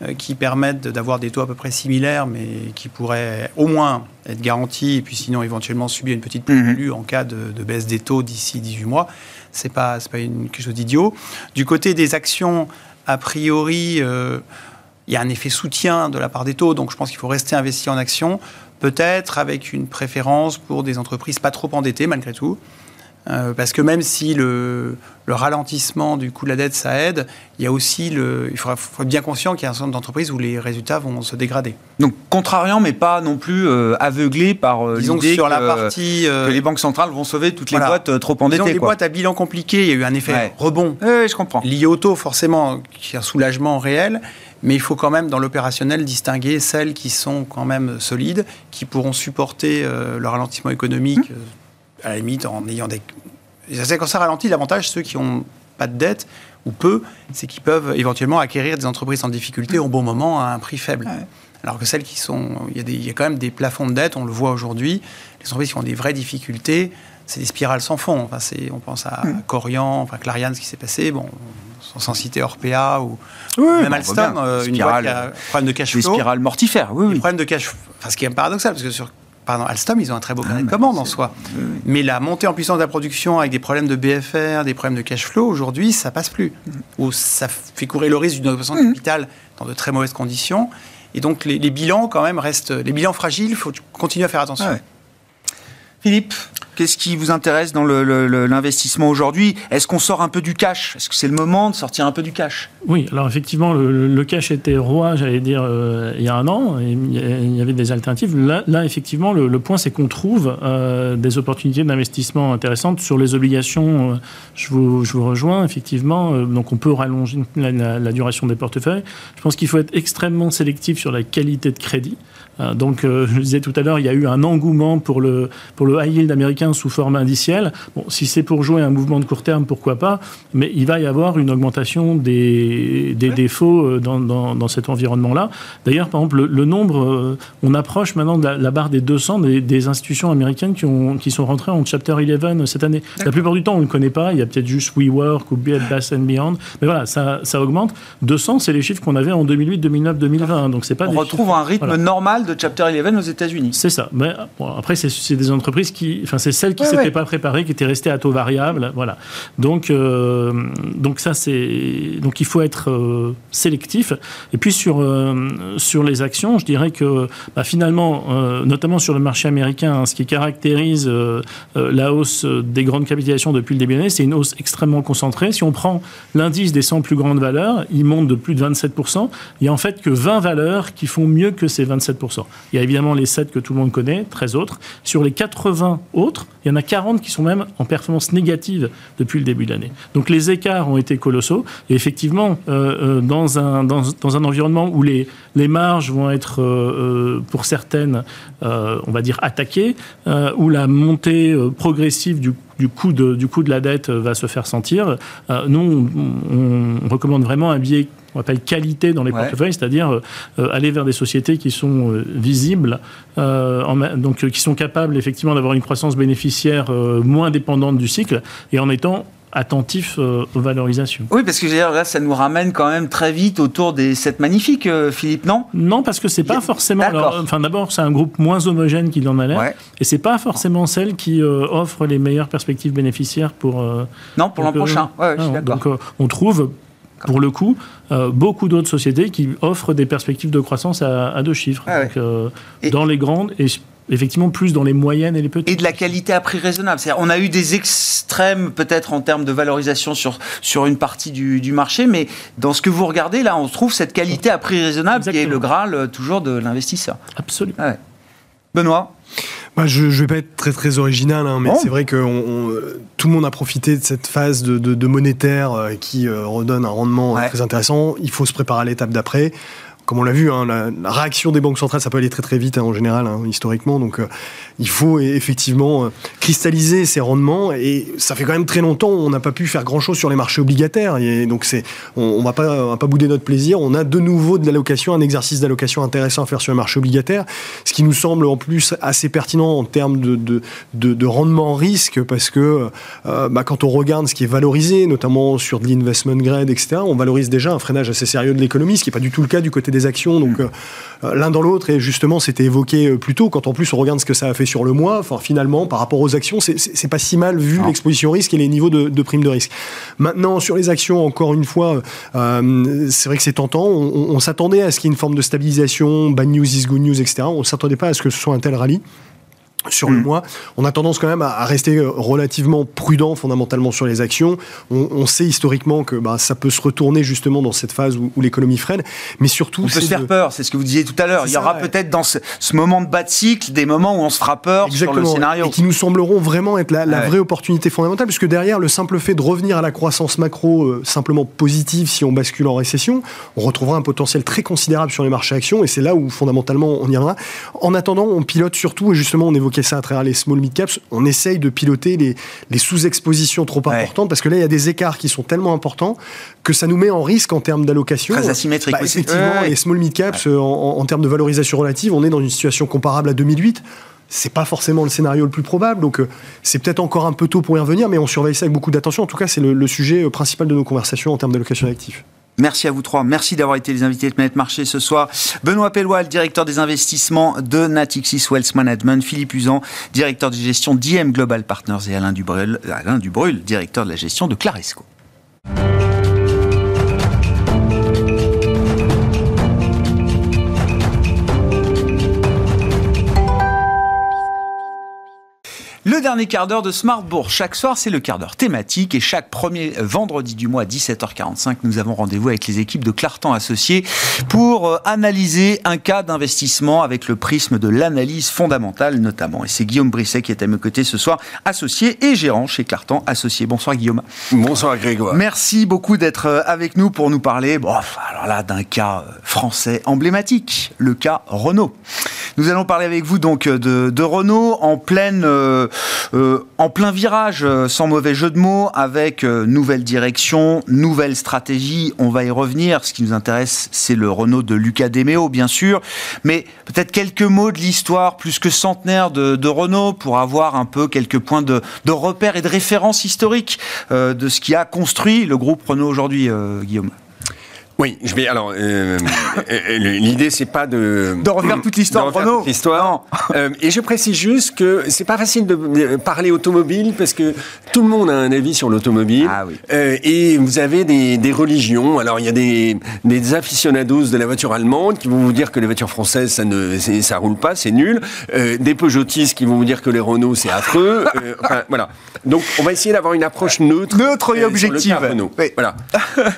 euh, qui permettent d'avoir des taux à peu près similaires, mais qui pourraient au moins être garantis, et puis sinon éventuellement subir une petite plus-value en cas de, de baisse des taux d'ici 18 mois. C'est pas, pas une, quelque chose d'idiot. Du côté des actions, a priori, euh, il y a un effet soutien de la part des taux, donc je pense qu'il faut rester investi en actions, peut-être avec une préférence pour des entreprises pas trop endettées malgré tout. Euh, parce que même si le, le ralentissement du coût de la dette, ça aide, il y a aussi le, il faut, faut être bien conscient qu'il y a un certain nombre d'entreprises où les résultats vont se dégrader. Donc, contrariant, mais pas non plus euh, aveuglé par euh, Disons l'idée que, la partie... euh, que les banques centrales vont sauver toutes les boîtes trop disons endettées. les quoi. boîtes à bilan compliqué, il y a eu un effet Ouais. rebond Ouais, je comprends. lié au taux, forcément, qui est un soulagement réel. Mais il faut quand même, dans l'opérationnel, distinguer celles qui sont quand même solides, qui pourront supporter le ralentissement économique, mmh. À la limite, en ayant des. Quand ça ralentit, l'avantage, ceux qui n'ont pas de dette, ou peu, c'est qu'ils peuvent éventuellement acquérir des entreprises en difficulté au bon moment à un prix faible. Alors que celles qui sont. Il y, a il y, a quand même des plafonds de dette, on le voit aujourd'hui. Les entreprises qui ont des vraies difficultés, c'est des spirales sans fond. Enfin, on pense à mmh. Corian, enfin, Clariane, ce qui s'est passé. Bon, sans citer Orpea ou même Alstom, euh, une spirale, qui a problème de cash flow. Des spirales mortifères, oui, oui. Problème de cash enfin, ce qui est paradoxal, parce que sur pardon, Alstom, ils ont un très beau carnet de commandes en soi. Mais la montée en puissance de la production avec des problèmes de BFR, des problèmes de cash flow, aujourd'hui, ça passe plus. Mm. Ou ça fait courir le risque d'une augmentation de mm. capital dans de très mauvaises conditions. Et donc, les, bilans, quand même, restent. Les bilans fragiles, il faut continuer à faire attention. Philippe Qu'est-ce qui vous intéresse dans l'investissement aujourd'hui? Est-ce qu'on sort un peu du cash? Est-ce que c'est le moment de sortir un peu du cash? Oui, alors effectivement, le, cash était roi, j'allais dire, euh, il y a un an. Et il y avait des alternatives. Là, effectivement, le, point, c'est qu'on trouve euh, des opportunités d'investissement intéressantes sur les obligations. Euh, je, vous, je, vous, rejoins, effectivement. donc, on peut rallonger la duration des portefeuilles. Je pense qu'il faut être extrêmement sélectif sur la qualité de crédit. Euh, donc, euh, je le disais tout à l'heure, il y a eu un engouement pour le, pour le high yield américain sous forme indicielle. Bon, si c'est pour jouer un mouvement de court terme, pourquoi pas Mais il va y avoir une augmentation des, des défauts euh, dans, dans, dans cet environnement-là. D'ailleurs, par exemple, le, nombre, on approche maintenant de la, barre des 200 des, des, institutions américaines qui, ont, qui sont rentrées en Chapter 11 cette année. La plupart du temps, on ne le connaît pas. Il y a peut-être juste WeWork ou Bed Bath Beyond. Mais voilà, ça, ça augmente. 200, c'est les chiffres qu'on avait en 2008, 2009, 2020. Donc, c'est pas on retrouve un rythme normal de Chapter 11 aux États-Unis. C'est ça. Mais après, c'est des entreprises qui, enfin, c'est celles qui ne s'étaient pas préparées, qui étaient restées à taux variable, voilà. Donc, euh, donc ça, c'est donc il faut être euh, sélectif. Et puis sur euh, sur les actions, je dirais que bah, finalement, notamment sur le marché américain, hein, ce qui caractérise la hausse des grandes capitalisations depuis le début de l'année, c'est une hausse extrêmement concentrée. Si on prend l'indice des 100 plus grandes valeurs, il monte de plus de 27% Il n'y a en fait que 20 valeurs qui font mieux que ces 27 il y a évidemment les 7 que tout le monde connaît, 13 autres. Sur les 80 autres, il y en a 40 qui sont même en performance négative depuis le début de l'année. Donc les écarts ont été colossaux. Et effectivement, euh, euh, dans, un, dans, dans, un environnement où les, les marges vont être, euh, pour certaines, on va dire, attaquées, où la montée progressive du du coût de, du coût de la dette va se faire sentir. nous, on, recommande vraiment un biais qu'on appelle qualité dans les portefeuilles, c'est-à-dire aller vers des sociétés qui sont visibles, donc qui sont capables effectivement d'avoir une croissance bénéficiaire euh, moins dépendante du cycle et en étant attentif euh, aux valorisations. Oui, parce que là, ça nous ramène quand même très vite autour des 7 magnifiques, euh, Philippe, non? Non, parce que c'est pas forcément. enfin, d'abord, c'est un groupe moins homogène qu'il en a l'air, et c'est pas forcément celle qui offre les meilleures perspectives bénéficiaires pour. non, pour l'an prochain. Ouais, donc, on trouve pour le coup, beaucoup d'autres sociétés qui offrent des perspectives de croissance à, deux chiffres. dans les grandes et effectivement plus dans les moyennes et les petites. Et de la qualité à prix raisonnable. C'est-à-dire, on a eu des extrêmes peut-être en termes de valorisation sur, sur une partie du, du, marché, mais dans ce que vous regardez, là, on trouve cette qualité à prix raisonnable qui est le Graal euh, toujours de l'investisseur. Absolument. Benoît? Bah, je ne vais pas être très très original, hein, mais c'est vrai que tout le monde a profité de cette phase de, de, monétaire euh, qui euh, redonne un rendement très intéressant. Il faut se préparer à l'étape d'après comme on l'a vu, hein, la, réaction des banques centrales, ça peut aller très très vite hein, en général, hein, historiquement. Donc, euh, il faut effectivement euh, cristalliser ces rendements. Et ça fait quand même très longtemps, on n'a pas pu faire grand chose sur les marchés obligataires. Et donc, on, ne va pas, bouder notre plaisir. On a de nouveau de l'allocation, un exercice d'allocation intéressant à faire sur les marchés obligataires, ce qui nous semble en plus assez pertinent en termes de, de, de, rendement risque, parce que euh, bah, quand on regarde ce qui est valorisé, notamment sur de l'investment grade, etc., on valorise déjà un freinage assez sérieux de l'économie, ce qui n'est pas du tout le cas du côté des actions. Donc, mm. euh, l'un dans l'autre, et justement, c'était évoqué euh, plus tôt, quand en plus on regarde ce que ça a fait sur le mois, enfin, finalement, par rapport aux actions, c'est pas si mal vu l'exposition risque et les niveaux de, de prime de risque. Maintenant, sur les actions, encore une fois, euh, c'est vrai que c'est tentant. On, s'attendait à ce qu'il y ait une forme de stabilisation, bad news is good news, etc. On ne s'attendait pas à ce que ce soit un tel rallye. Sur le mm. mois. On a tendance quand même à, rester euh, relativement prudent fondamentalement sur les actions. On, sait historiquement que bah, ça peut se retourner justement dans cette phase où, l'économie freine, mais surtout... On peut se faire peur, c'est ce que vous disiez tout à l'heure. Il y aura peut-être dans ce, moment de bas de cycle des moments où on se fera peur sur le scénario. Et qui nous sembleront vraiment être la, vraie opportunité fondamentale, puisque derrière le simple fait de revenir à la croissance macro euh, simplement positive si on bascule en récession, on retrouvera un potentiel très considérable sur les marchés actions, et c'est là où fondamentalement on y reviendra. En attendant, on pilote surtout, et justement on évoquait ça à travers les small mid caps, on essaye de piloter les, sous-expositions trop importantes parce que là, il y a des écarts qui sont tellement importants que ça nous met en risque en termes d'allocation. Très asymétrique. Bah, effectivement, les small mid caps, euh, en, termes de valorisation relative, on est dans une situation comparable à 2008 c'est pas forcément le scénario le plus probable, donc euh, c'est peut-être encore un peu tôt pour y revenir, mais on surveille ça avec beaucoup d'attention. En tout cas, c'est le, le, sujet euh, principal de nos conversations en termes d'allocation d'actifs. Merci à vous trois. Merci d'avoir été les invités de Planète Marché ce soir. Benoît Pellois, directeur des investissements de Natixis Wealth Management. Philippe Usan, directeur de gestion d'IM Global Partners. Et Alain Dubrul, Alain Dubrul, directeur de la gestion de Claresco. Le dernier quart d'heure de Smart Bourse. Chaque soir, c'est le quart d'heure thématique et chaque premier vendredi du mois à 17h45, nous avons rendez-vous avec les équipes de Clartan Associés pour euh, analyser un cas d'investissement avec le prisme de l'analyse fondamentale notamment. Et c'est Guillaume Brisset qui est à mes côtés ce soir, associé et gérant chez Clartan Associés. Bonsoir Guillaume. Bonsoir Grégoire. Merci beaucoup d'être euh, avec nous pour nous parler, bon, alors là, d'un cas euh, français emblématique, le cas Renault. Nous allons parler avec vous donc de, de Renault en pleine euh, en plein virage, euh, sans mauvais jeu de mots, avec euh, nouvelle direction, nouvelle stratégie. On va y revenir. Ce qui nous intéresse, c'est le Renault de Luca Demeo, bien sûr. Mais peut-être quelques mots de l'histoire plus que centenaire de, Renault pour avoir un peu quelques points de, de repère et de référence historique de ce qui a construit le groupe Renault aujourd'hui, Guillaume. Oui, je vais. Alors, euh, euh l'idée c'est pas de de refaire toute l'histoire. Renault. L'histoire. Euh, et je précise juste que c'est pas facile de parler automobile parce que tout le monde a un avis sur l'automobile. Ah, oui. euh, et vous avez des, des, religions. Alors il y a des, des aficionados de la voiture allemande qui vont vous dire que les voitures françaises ça ne ça roule pas, c'est nul. Euh, des Peugeotistes qui vont vous dire que les Renault c'est affreux. Euh, enfin voilà. Donc on va essayer d'avoir une approche neutre. Neutre et objective. Renault. Oui. Voilà.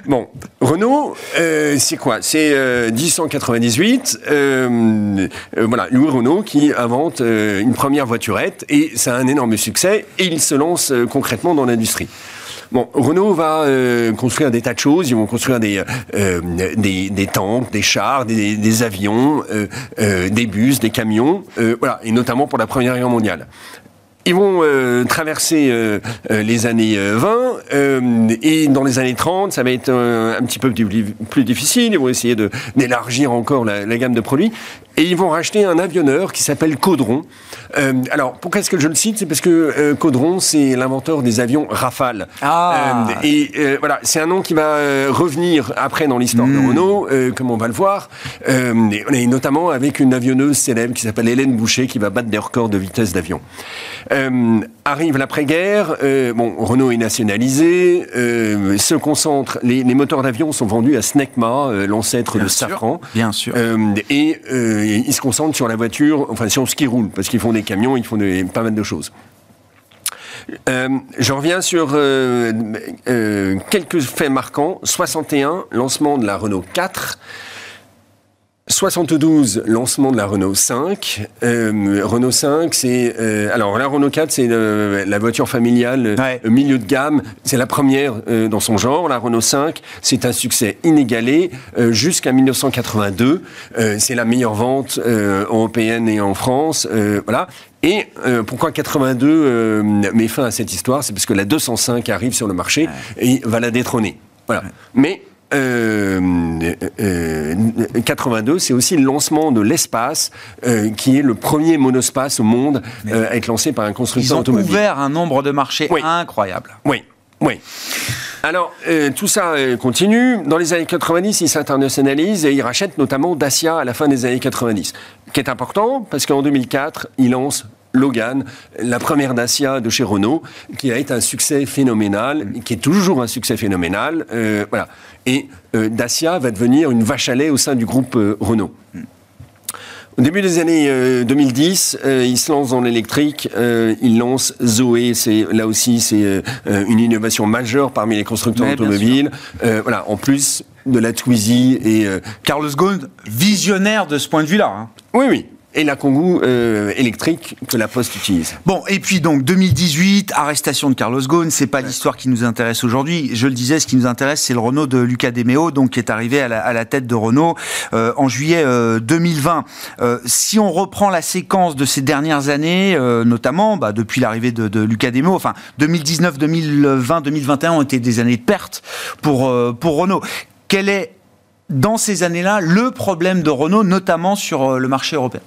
bon, Renault. Euh, c'est quoi? C'est 1898. Euh, euh, voilà, Louis Renault qui invente une première voiturette et ça a un énorme succès et il se lance concrètement dans l'industrie. Bon, Renault va construire des tas de choses. Ils vont construire des des, des, tanks, des chars, des, des avions, des bus, des camions, voilà, et notamment pour la Première Guerre mondiale. Ils vont euh, traverser euh, euh, les années 20 et dans les années 30, ça va être un petit peu plus, difficile. Ils vont essayer d'élargir encore la, la, gamme de produits et ils vont racheter un avionneur qui s'appelle Caudron. alors pourquoi est-ce que je le cite? C'est parce que Caudron, c'est l'inventeur des avions Rafale. Ah. et voilà, c'est un nom qui va revenir après dans l'histoire de hmm. Renault, comme on va le voir, et, notamment avec une avionneuse célèbre qui s'appelle Hélène Boucher qui va battre des records de vitesse d'avion. Euh, arrive l'après-guerre, euh, bon, Renault est nationalisé, euh, se concentre, les, moteurs d'avion sont vendus à Snecma, l'ancêtre de Safran. Bien sûr. et ils se concentrent sur la voiture, enfin sur ce qui roule, parce qu'ils font des camions, ils font pas mal de choses. je reviens sur quelques faits marquants. 61, lancement de la Renault 4. 72, lancement de la Renault 5. Euh, Renault 5, c'est... Euh, alors, la Renault 4, c'est euh, la voiture familiale milieu de gamme. C'est la première dans son genre. La Renault 5, c'est un succès inégalé jusqu'à 1982. c'est la meilleure vente européenne et en France. voilà. Et pourquoi 82 met fin à cette histoire? C'est parce que la 205 arrive sur le marché et va la détrôner. Voilà. Mais 82, euh, c'est aussi le lancement de l'espace, euh, qui est le premier monospace au monde euh, à être lancé par un constructeur automobile. Ils ont ouvert un nombre de marchés incroyable. Oui, oui. Alors, tout ça continue. Dans les années 90, ils s'internationalisent et ils rachètent notamment Dacia à la fin des années 90. Qui est important parce qu'en 2004, ils lancent Logan, la première Dacia de chez Renault, qui a été un succès phénoménal, qui est toujours un succès phénoménal. voilà. Et euh, Dacia va devenir une vache à lait au sein du groupe euh, Renault. Au début des années 2010, il se lance dans l'électrique. il lance Zoé. C'est là aussi c'est une innovation majeure parmi les constructeurs automobiles. voilà. En plus de la Twizy et Carlos Ghosn, visionnaire de ce point de vue-là. Hein. Oui, oui et la Kangoo euh, électrique que la Poste utilise. Bon, et puis donc 2018, arrestation de Carlos Ghosn, c'est pas l'histoire qui nous intéresse aujourd'hui. Je le disais, ce qui nous intéresse, c'est le Renault de Luca De Meo, donc qui est arrivé à la, tête de Renault euh, en juillet 2020. Euh, si on reprend la séquence de ces dernières années, notamment bah, depuis l'arrivée de, de Luca De Meo, enfin 2019, 2020, 2021 ont été des années de perte pour pour Renault. Quel est dans ces années-là le problème de Renault, notamment sur le marché européen?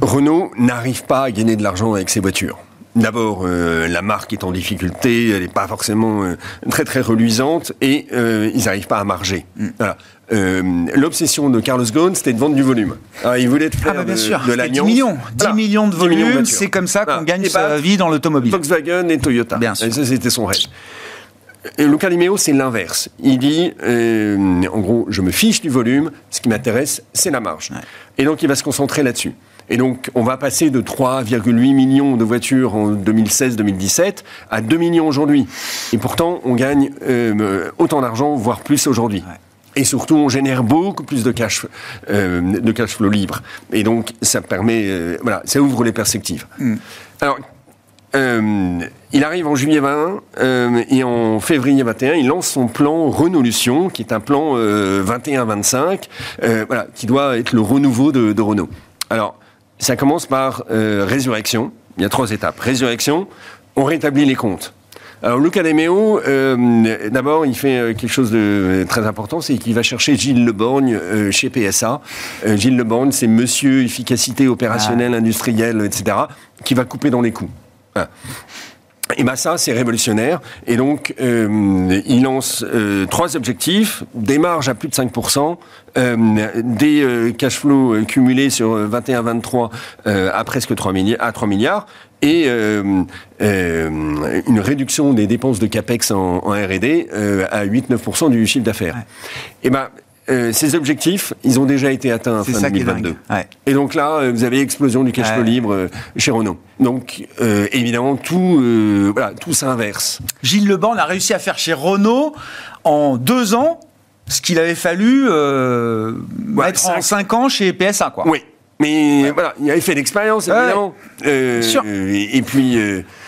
Renault n'arrive pas à gagner de l'argent avec ses voitures. D'abord, euh, la marque est en difficulté, elle n'est pas forcément euh, très très reluisante et euh, ils n'arrivent pas à marger. Mm. L'obsession de Carlos Ghosn, c'était de vendre du volume. il voulait faire ah bah bien de, sûr. 10 millions, 10 millions de volume, c'est comme ça qu'on gagne sa vie dans l'automobile. Volkswagen et Toyota. Bien sûr. ça, c'était son rêve. Et Luca Di c'est l'inverse. Il dit, en gros, je me fiche du volume, ce qui m'intéresse, c'est la marge. Et donc, il va se concentrer là-dessus. Et donc, on va passer de 3,8 millions de voitures en 2016-2017 à 2 millions aujourd'hui. Et pourtant, on gagne euh, autant d'argent, voire plus aujourd'hui. Et surtout, on génère beaucoup plus de cash, euh, de cash flow libre. Et donc, ça permet, euh, voilà, ça ouvre les perspectives. Mm. Alors, il arrive en juillet 20 et en février 21, il lance son plan Renolution, qui est un plan 21-25, voilà, qui doit être le renouveau de, de Renault. Alors, ça commence par euh, résurrection. Il y a trois étapes. Résurrection, on rétablit les comptes. Alors Luca De euh, d'abord, il fait euh, quelque chose de très important, c'est qu'il va chercher Gilles Leborgne chez PSA. Gilles Leborgne, c'est Monsieur efficacité opérationnelle, ah. industrielle, etc., qui va couper dans les coûts. Et bien ça, c'est révolutionnaire. Et donc, euh, il lance euh, trois objectifs, des marges à plus de 5%, euh, des euh, cash flows cumulés sur 21-23 à presque 3 milliards, à 3 milliards, et une réduction des dépenses de CAPEX en, en R&D à 8-9% du chiffre d'affaires. Et ben euh, ces objectifs, ils ont déjà été atteints en fin 2022. Et donc là, euh, vous avez explosion du cash flow libre euh, chez Renault. Donc évidemment, tout, voilà, tout s'inverse. Gilles Leban a réussi à faire chez Renault en deux ans ce qu'il avait fallu mettre en cinq ans chez PSA, quoi. Oui. Mais voilà, il avait fait l'expérience, évidemment. Sûr. Et, puis.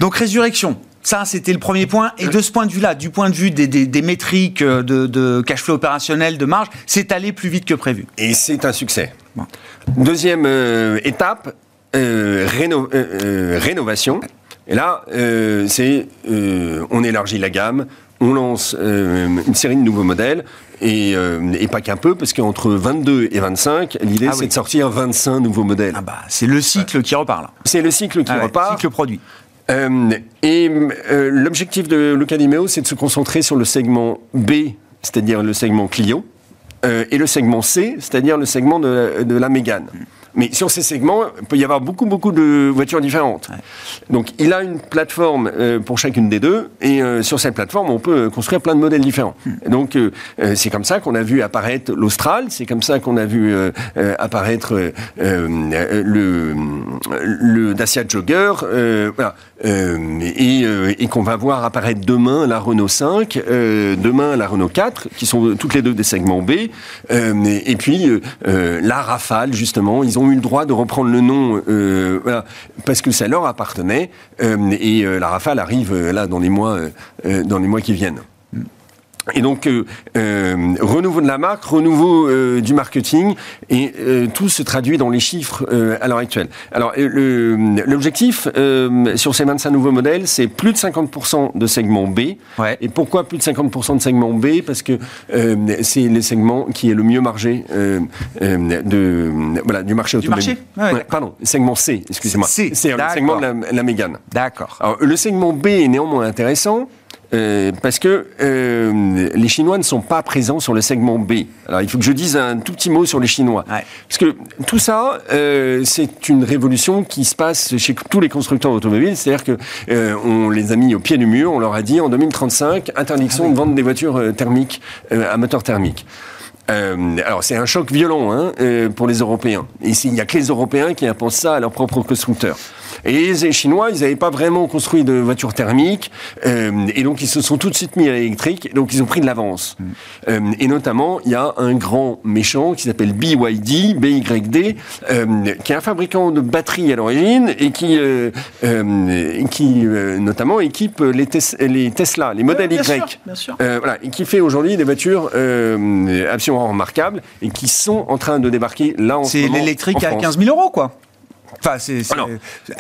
Donc résurrection. Ça, c'était le premier point. Et de ce point de vue-là, du point de vue des, métriques euh, de, cash flow opérationnel, de marge, c'est allé plus vite que prévu. Et c'est un succès. Deuxième euh, étape, euh, rénovation. Et là, c'est on élargit la gamme, on lance une série de nouveaux modèles. Et, pas qu'un peu, parce qu'entre 22 et 25, l'idée ah c'est de sortir 25 nouveaux modèles. Ah bah, c'est le cycle qui repart C'est le cycle qui ah repart. Cycle produit. Euh, et euh, l'objectif de Luca c'est de se concentrer sur le segment B, c'est-à-dire le segment Clio, euh, et le segment C, c'est-à-dire le segment de, de la Mégane. Mais sur ces segments, il peut y avoir beaucoup, beaucoup de voitures différentes. Donc, il a une plateforme euh, pour chacune des deux, et euh, sur cette plateforme, on peut construire plein de modèles différents. Hmm. Donc, euh, c'est comme ça qu'on a vu apparaître l'Austral, c'est comme ça qu'on a vu apparaître le, le Dacia Jogger, voilà. et, et qu'on va voir apparaître demain la Renault 5, demain la Renault 4, qui sont toutes les deux des segments B, et, et, puis la Rafale, justement, ils ont eu le droit de reprendre le nom euh, parce que ça leur appartenait. Euh, et euh, la Rafale arrive là dans les mois, dans les mois qui viennent. Et donc, euh, euh, renouveau de la marque, renouveau euh, du marketing, et tout se traduit dans les chiffres à l'heure actuelle. Alors, l'objectif sur ces 25 nouveaux modèles, c'est plus de 50% de segment B. Et pourquoi plus de 50% de segment B? Parce que c'est le segment qui est le mieux margé de, voilà, du marché automobile. Du marché Pardon, segment C, excusez-moi. C'est le segment de la, la Mégane. D'accord. Alors, le segment B est néanmoins intéressant euh, parce que euh, les Chinois ne sont pas présents sur le segment B. Alors il faut que je dise un tout petit mot sur les Chinois. Parce que tout ça, euh, c'est une révolution qui se passe chez tous les constructeurs automobiles. C'est-à-dire que on les a mis au pied du mur, on leur a dit en 2035, interdiction ah de vendre des voitures thermiques à moteur thermique. alors c'est un choc violent hein, pour les Européens. Et il n'y a que les Européens qui imposent ça à leurs propres constructeurs. Et les Chinois, ils n'avaient pas vraiment construit de voitures thermiques, euh, et donc ils se sont tout de suite mis à l'électrique, donc ils ont pris de l'avance. Mm. Euh, et notamment, il y a un grand méchant qui s'appelle BYD, BYD, euh, qui est un fabricant de batteries à l'origine, et qui, euh, euh, qui notamment équipe les, les, Tesla, les modèles Y. Sûr, bien sûr. voilà, et qui fait aujourd'hui des voitures absolument remarquables, et qui sont en train de débarquer là en. C'est l'électrique à 15 000 euros, quoi. Enfin, c'est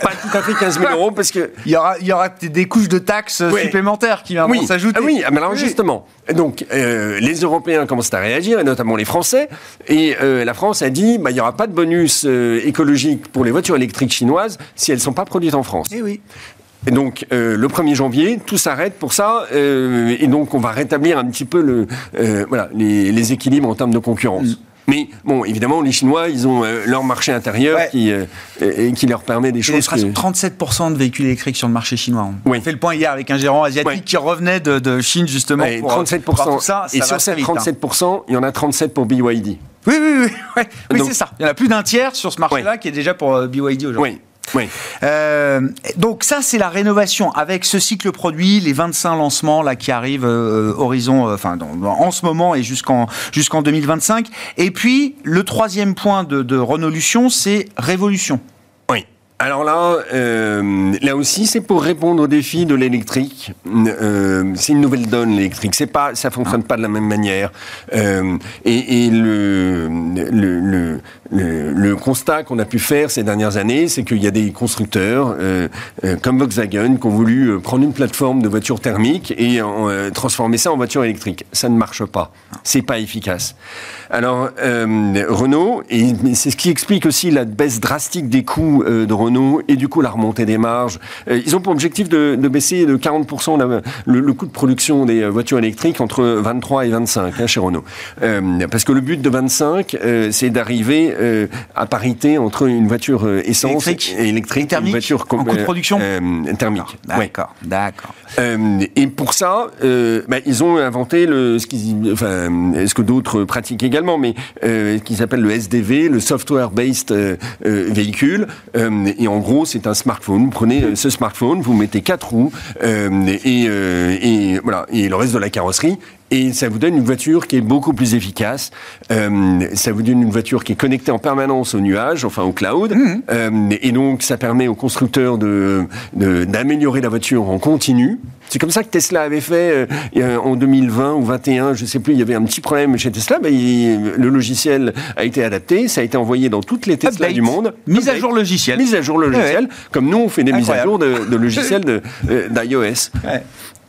pas tout à fait 15 000 euros parce que il y aura, il y aura des couches de taxes supplémentaires qui vont s'ajouter. Ah oui, mais alors justement, donc euh, les Européens commencent à réagir et notamment les Français. Et euh, la France a dit, bah, il n'y aura pas de bonus euh, écologique pour les voitures électriques chinoises si elles ne sont pas produites en France. Et eh oui. Et donc, le 1er janvier, tout s'arrête pour ça. et donc, on va rétablir un petit peu le, voilà, les, équilibres en termes de concurrence. Mais bon, évidemment, les Chinois, ils ont euh, leur marché intérieur qui, euh, et, qui leur permet des choses. Il y a presque 37% de véhicules électriques sur le marché chinois. On a fait le point hier avec un gérant asiatique qui revenait de, Chine justement. pour, 37%. Pour tout ça, et sur ces 37%, hein. il y en a 37 pour BYD. Oui, oui, oui, oui, c'est ça. Il y en a plus d'un tiers sur ce marché-là qui est déjà pour euh, BYD aujourd'hui. Oui. Oui. Euh, donc ça, c'est la rénovation avec ce cycle produit, les 25 lancements là qui arrivent euh, horizon, euh, enfin en ce moment et jusqu'en jusqu'en 2025. Et puis le troisième point de, de Renolution, c'est révolution. Alors là, là aussi, c'est pour répondre aux défis de l'électrique. C'est une nouvelle donne l'électrique. C'est pas, ça fonctionne pas de la même manière. Et, et le, le, le, le, constat qu'on a pu faire ces dernières années, c'est qu'il y a des constructeurs euh, euh, comme Volkswagen qui ont voulu euh, prendre une plateforme de voiture thermique et transformer ça en voiture électrique. Ça ne marche pas. C'est pas efficace. Alors Renault, et c'est ce qui explique aussi la baisse drastique des coûts de Renault et du coup la remontée des marges. Ils ont pour objectif de, baisser de 40% le, coût de production des voitures électriques entre 23 et 25 hein, chez Renault. Parce que le but de 25, c'est d'arriver à parité entre une voiture essence et électrique et une voiture en coût de production thermique. D'accord, d'accord. et pour ça, bah, ils ont inventé le, ce, enfin, ce que d'autres pratiquent également, mais euh, qui s'appelle le SDV, le Software Based Véhicule et en gros, c'est un smartphone. Vous prenez euh, ce smartphone, vous mettez quatre roues euh, et, euh, et, voilà, et le reste de la carrosserie. Et ça vous donne une voiture qui est beaucoup plus efficace. Euh, ça vous donne une voiture qui est connectée en permanence au nuage, enfin au cloud. Mmh. Euh, et donc, ça permet aux constructeurs de, d'améliorer la voiture en continu. C'est comme ça que Tesla avait fait euh, en 2020 ou 2021, je sais plus, il y avait un petit problème chez Tesla. Le logiciel a été adapté, ça a été envoyé dans toutes les Tesla du monde. Mise à jour logiciel. Mise à jour logiciel, comme nous on fait des mises à jour de, de logiciels d'iOS. Ouais.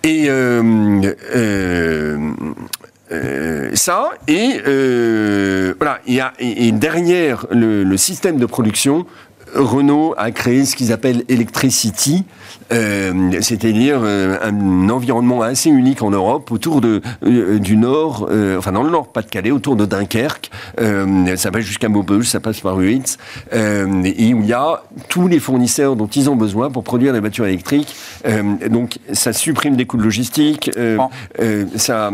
Et euh, euh, euh, ça, et voilà, y a, et, derrière le, le, système de production, Renault a créé ce qu'ils appellent Electricity, euh, c'est-à-dire euh, un environnement assez unique en Europe, autour de, euh, du nord, enfin dans le nord Pas-de-Calais, autour de Dunkerque. ça va jusqu'à Maubeuge, ça passe par Ruitz, et où il y a tous les fournisseurs dont ils ont besoin pour produire des voitures électriques. donc ça supprime des coûts de logistique, ça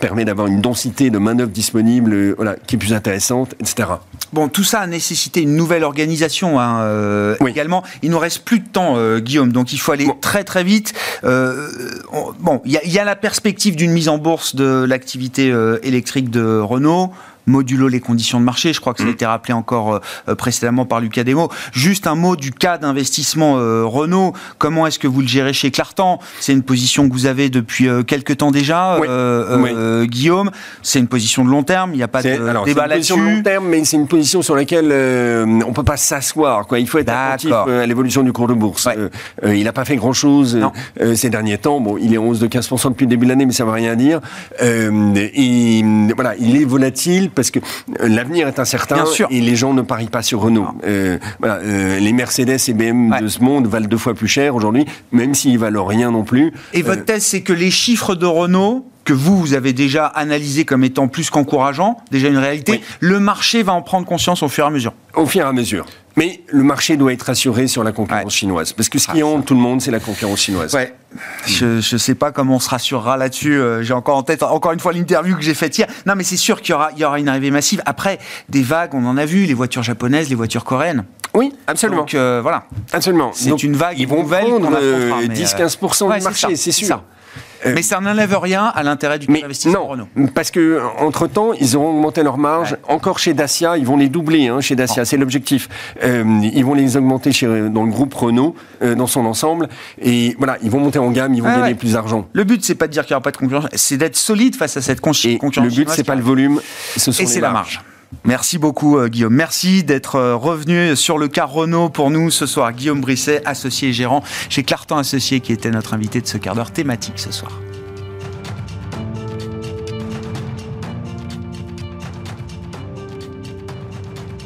permet d'avoir une densité de main-d'œuvre disponible voilà, qui est plus intéressante, etc. Bon, tout ça a nécessité une nouvelle organisation hein, également. Il nous reste plus de temps euh, Guillaume. Donc il faut aller très très vite. Euh, bon, il y, a la perspective d'une mise en bourse de l'activité euh, électrique de Renault modulo les conditions de marché. Je crois que ça a mm. été rappelé encore euh, précédemment par Lucas Demo. Juste un mot du cas d'investissement euh, Renault. Comment est-ce que vous le gérez chez Clartan? C'est une position que vous avez depuis euh, quelques temps déjà, Guillaume. C'est une position de long terme. Il n'y a pas de débat là-dessus. C'est une position de long terme, mais c'est une position sur laquelle on peut pas s'asseoir. Quoi. Il faut être attentif à l'évolution du cours de bourse. il n'a pas fait grand-chose ces derniers temps. Bon, il est en hausse de 15% depuis le début de l'année, mais ça ne veut rien dire. et voilà, il est volatile parce que euh, l'avenir est incertain et les gens ne parient pas sur Renault. Euh, voilà, euh, les Mercedes et BMW de ce monde valent deux fois plus cher aujourd'hui, même s'ils valent rien non plus. Et votre thèse, c'est que les chiffres de Renault que vous, vous avez déjà analysé comme étant plus qu'encourageants, déjà une réalité, le marché va en prendre conscience au fur et à mesure Au fur et à mesure. Mais le marché doit être assuré sur la concurrence chinoise. Parce que ce qui hante tout le monde, c'est la concurrence chinoise. Ouais. Je ne sais pas comment on se rassurera là-dessus. Euh, j'ai encore en tête, encore une fois, l'interview que j'ai faite hier. Non, mais c'est sûr qu'il y aura, il y aura une arrivée massive. Après, des vagues, on en a vu, les voitures japonaises, les voitures coréennes. Oui, absolument. Donc euh, voilà. Absolument. C'est une vague ils vont prendre 10-15% du marché, c'est sûr. Euh, mais ça n'enlève rien à l'intérêt du investissement Renault. Parce que entre temps, ils auront augmenté leurs marges. Encore chez Dacia, ils vont les doubler hein, chez Dacia, c'est l'objectif. Euh, ils vont les augmenter chez, dans le groupe Renault, euh, dans son ensemble. Et voilà, ils vont monter en gamme, ils vont gagner plus d'argent. Le but, c'est pas de dire qu'il n'y aura pas de concurrence, c'est d'être solide face à cette concurrence. Le but, c'est pas le volume, ce sont et c'est la marge. Merci beaucoup euh, Guillaume. Merci d'être euh, revenu sur le cas Renault pour nous ce soir. Guillaume Brisset, associé gérant chez Clartan Associé qui était notre invité de ce quart d'heure thématique ce soir.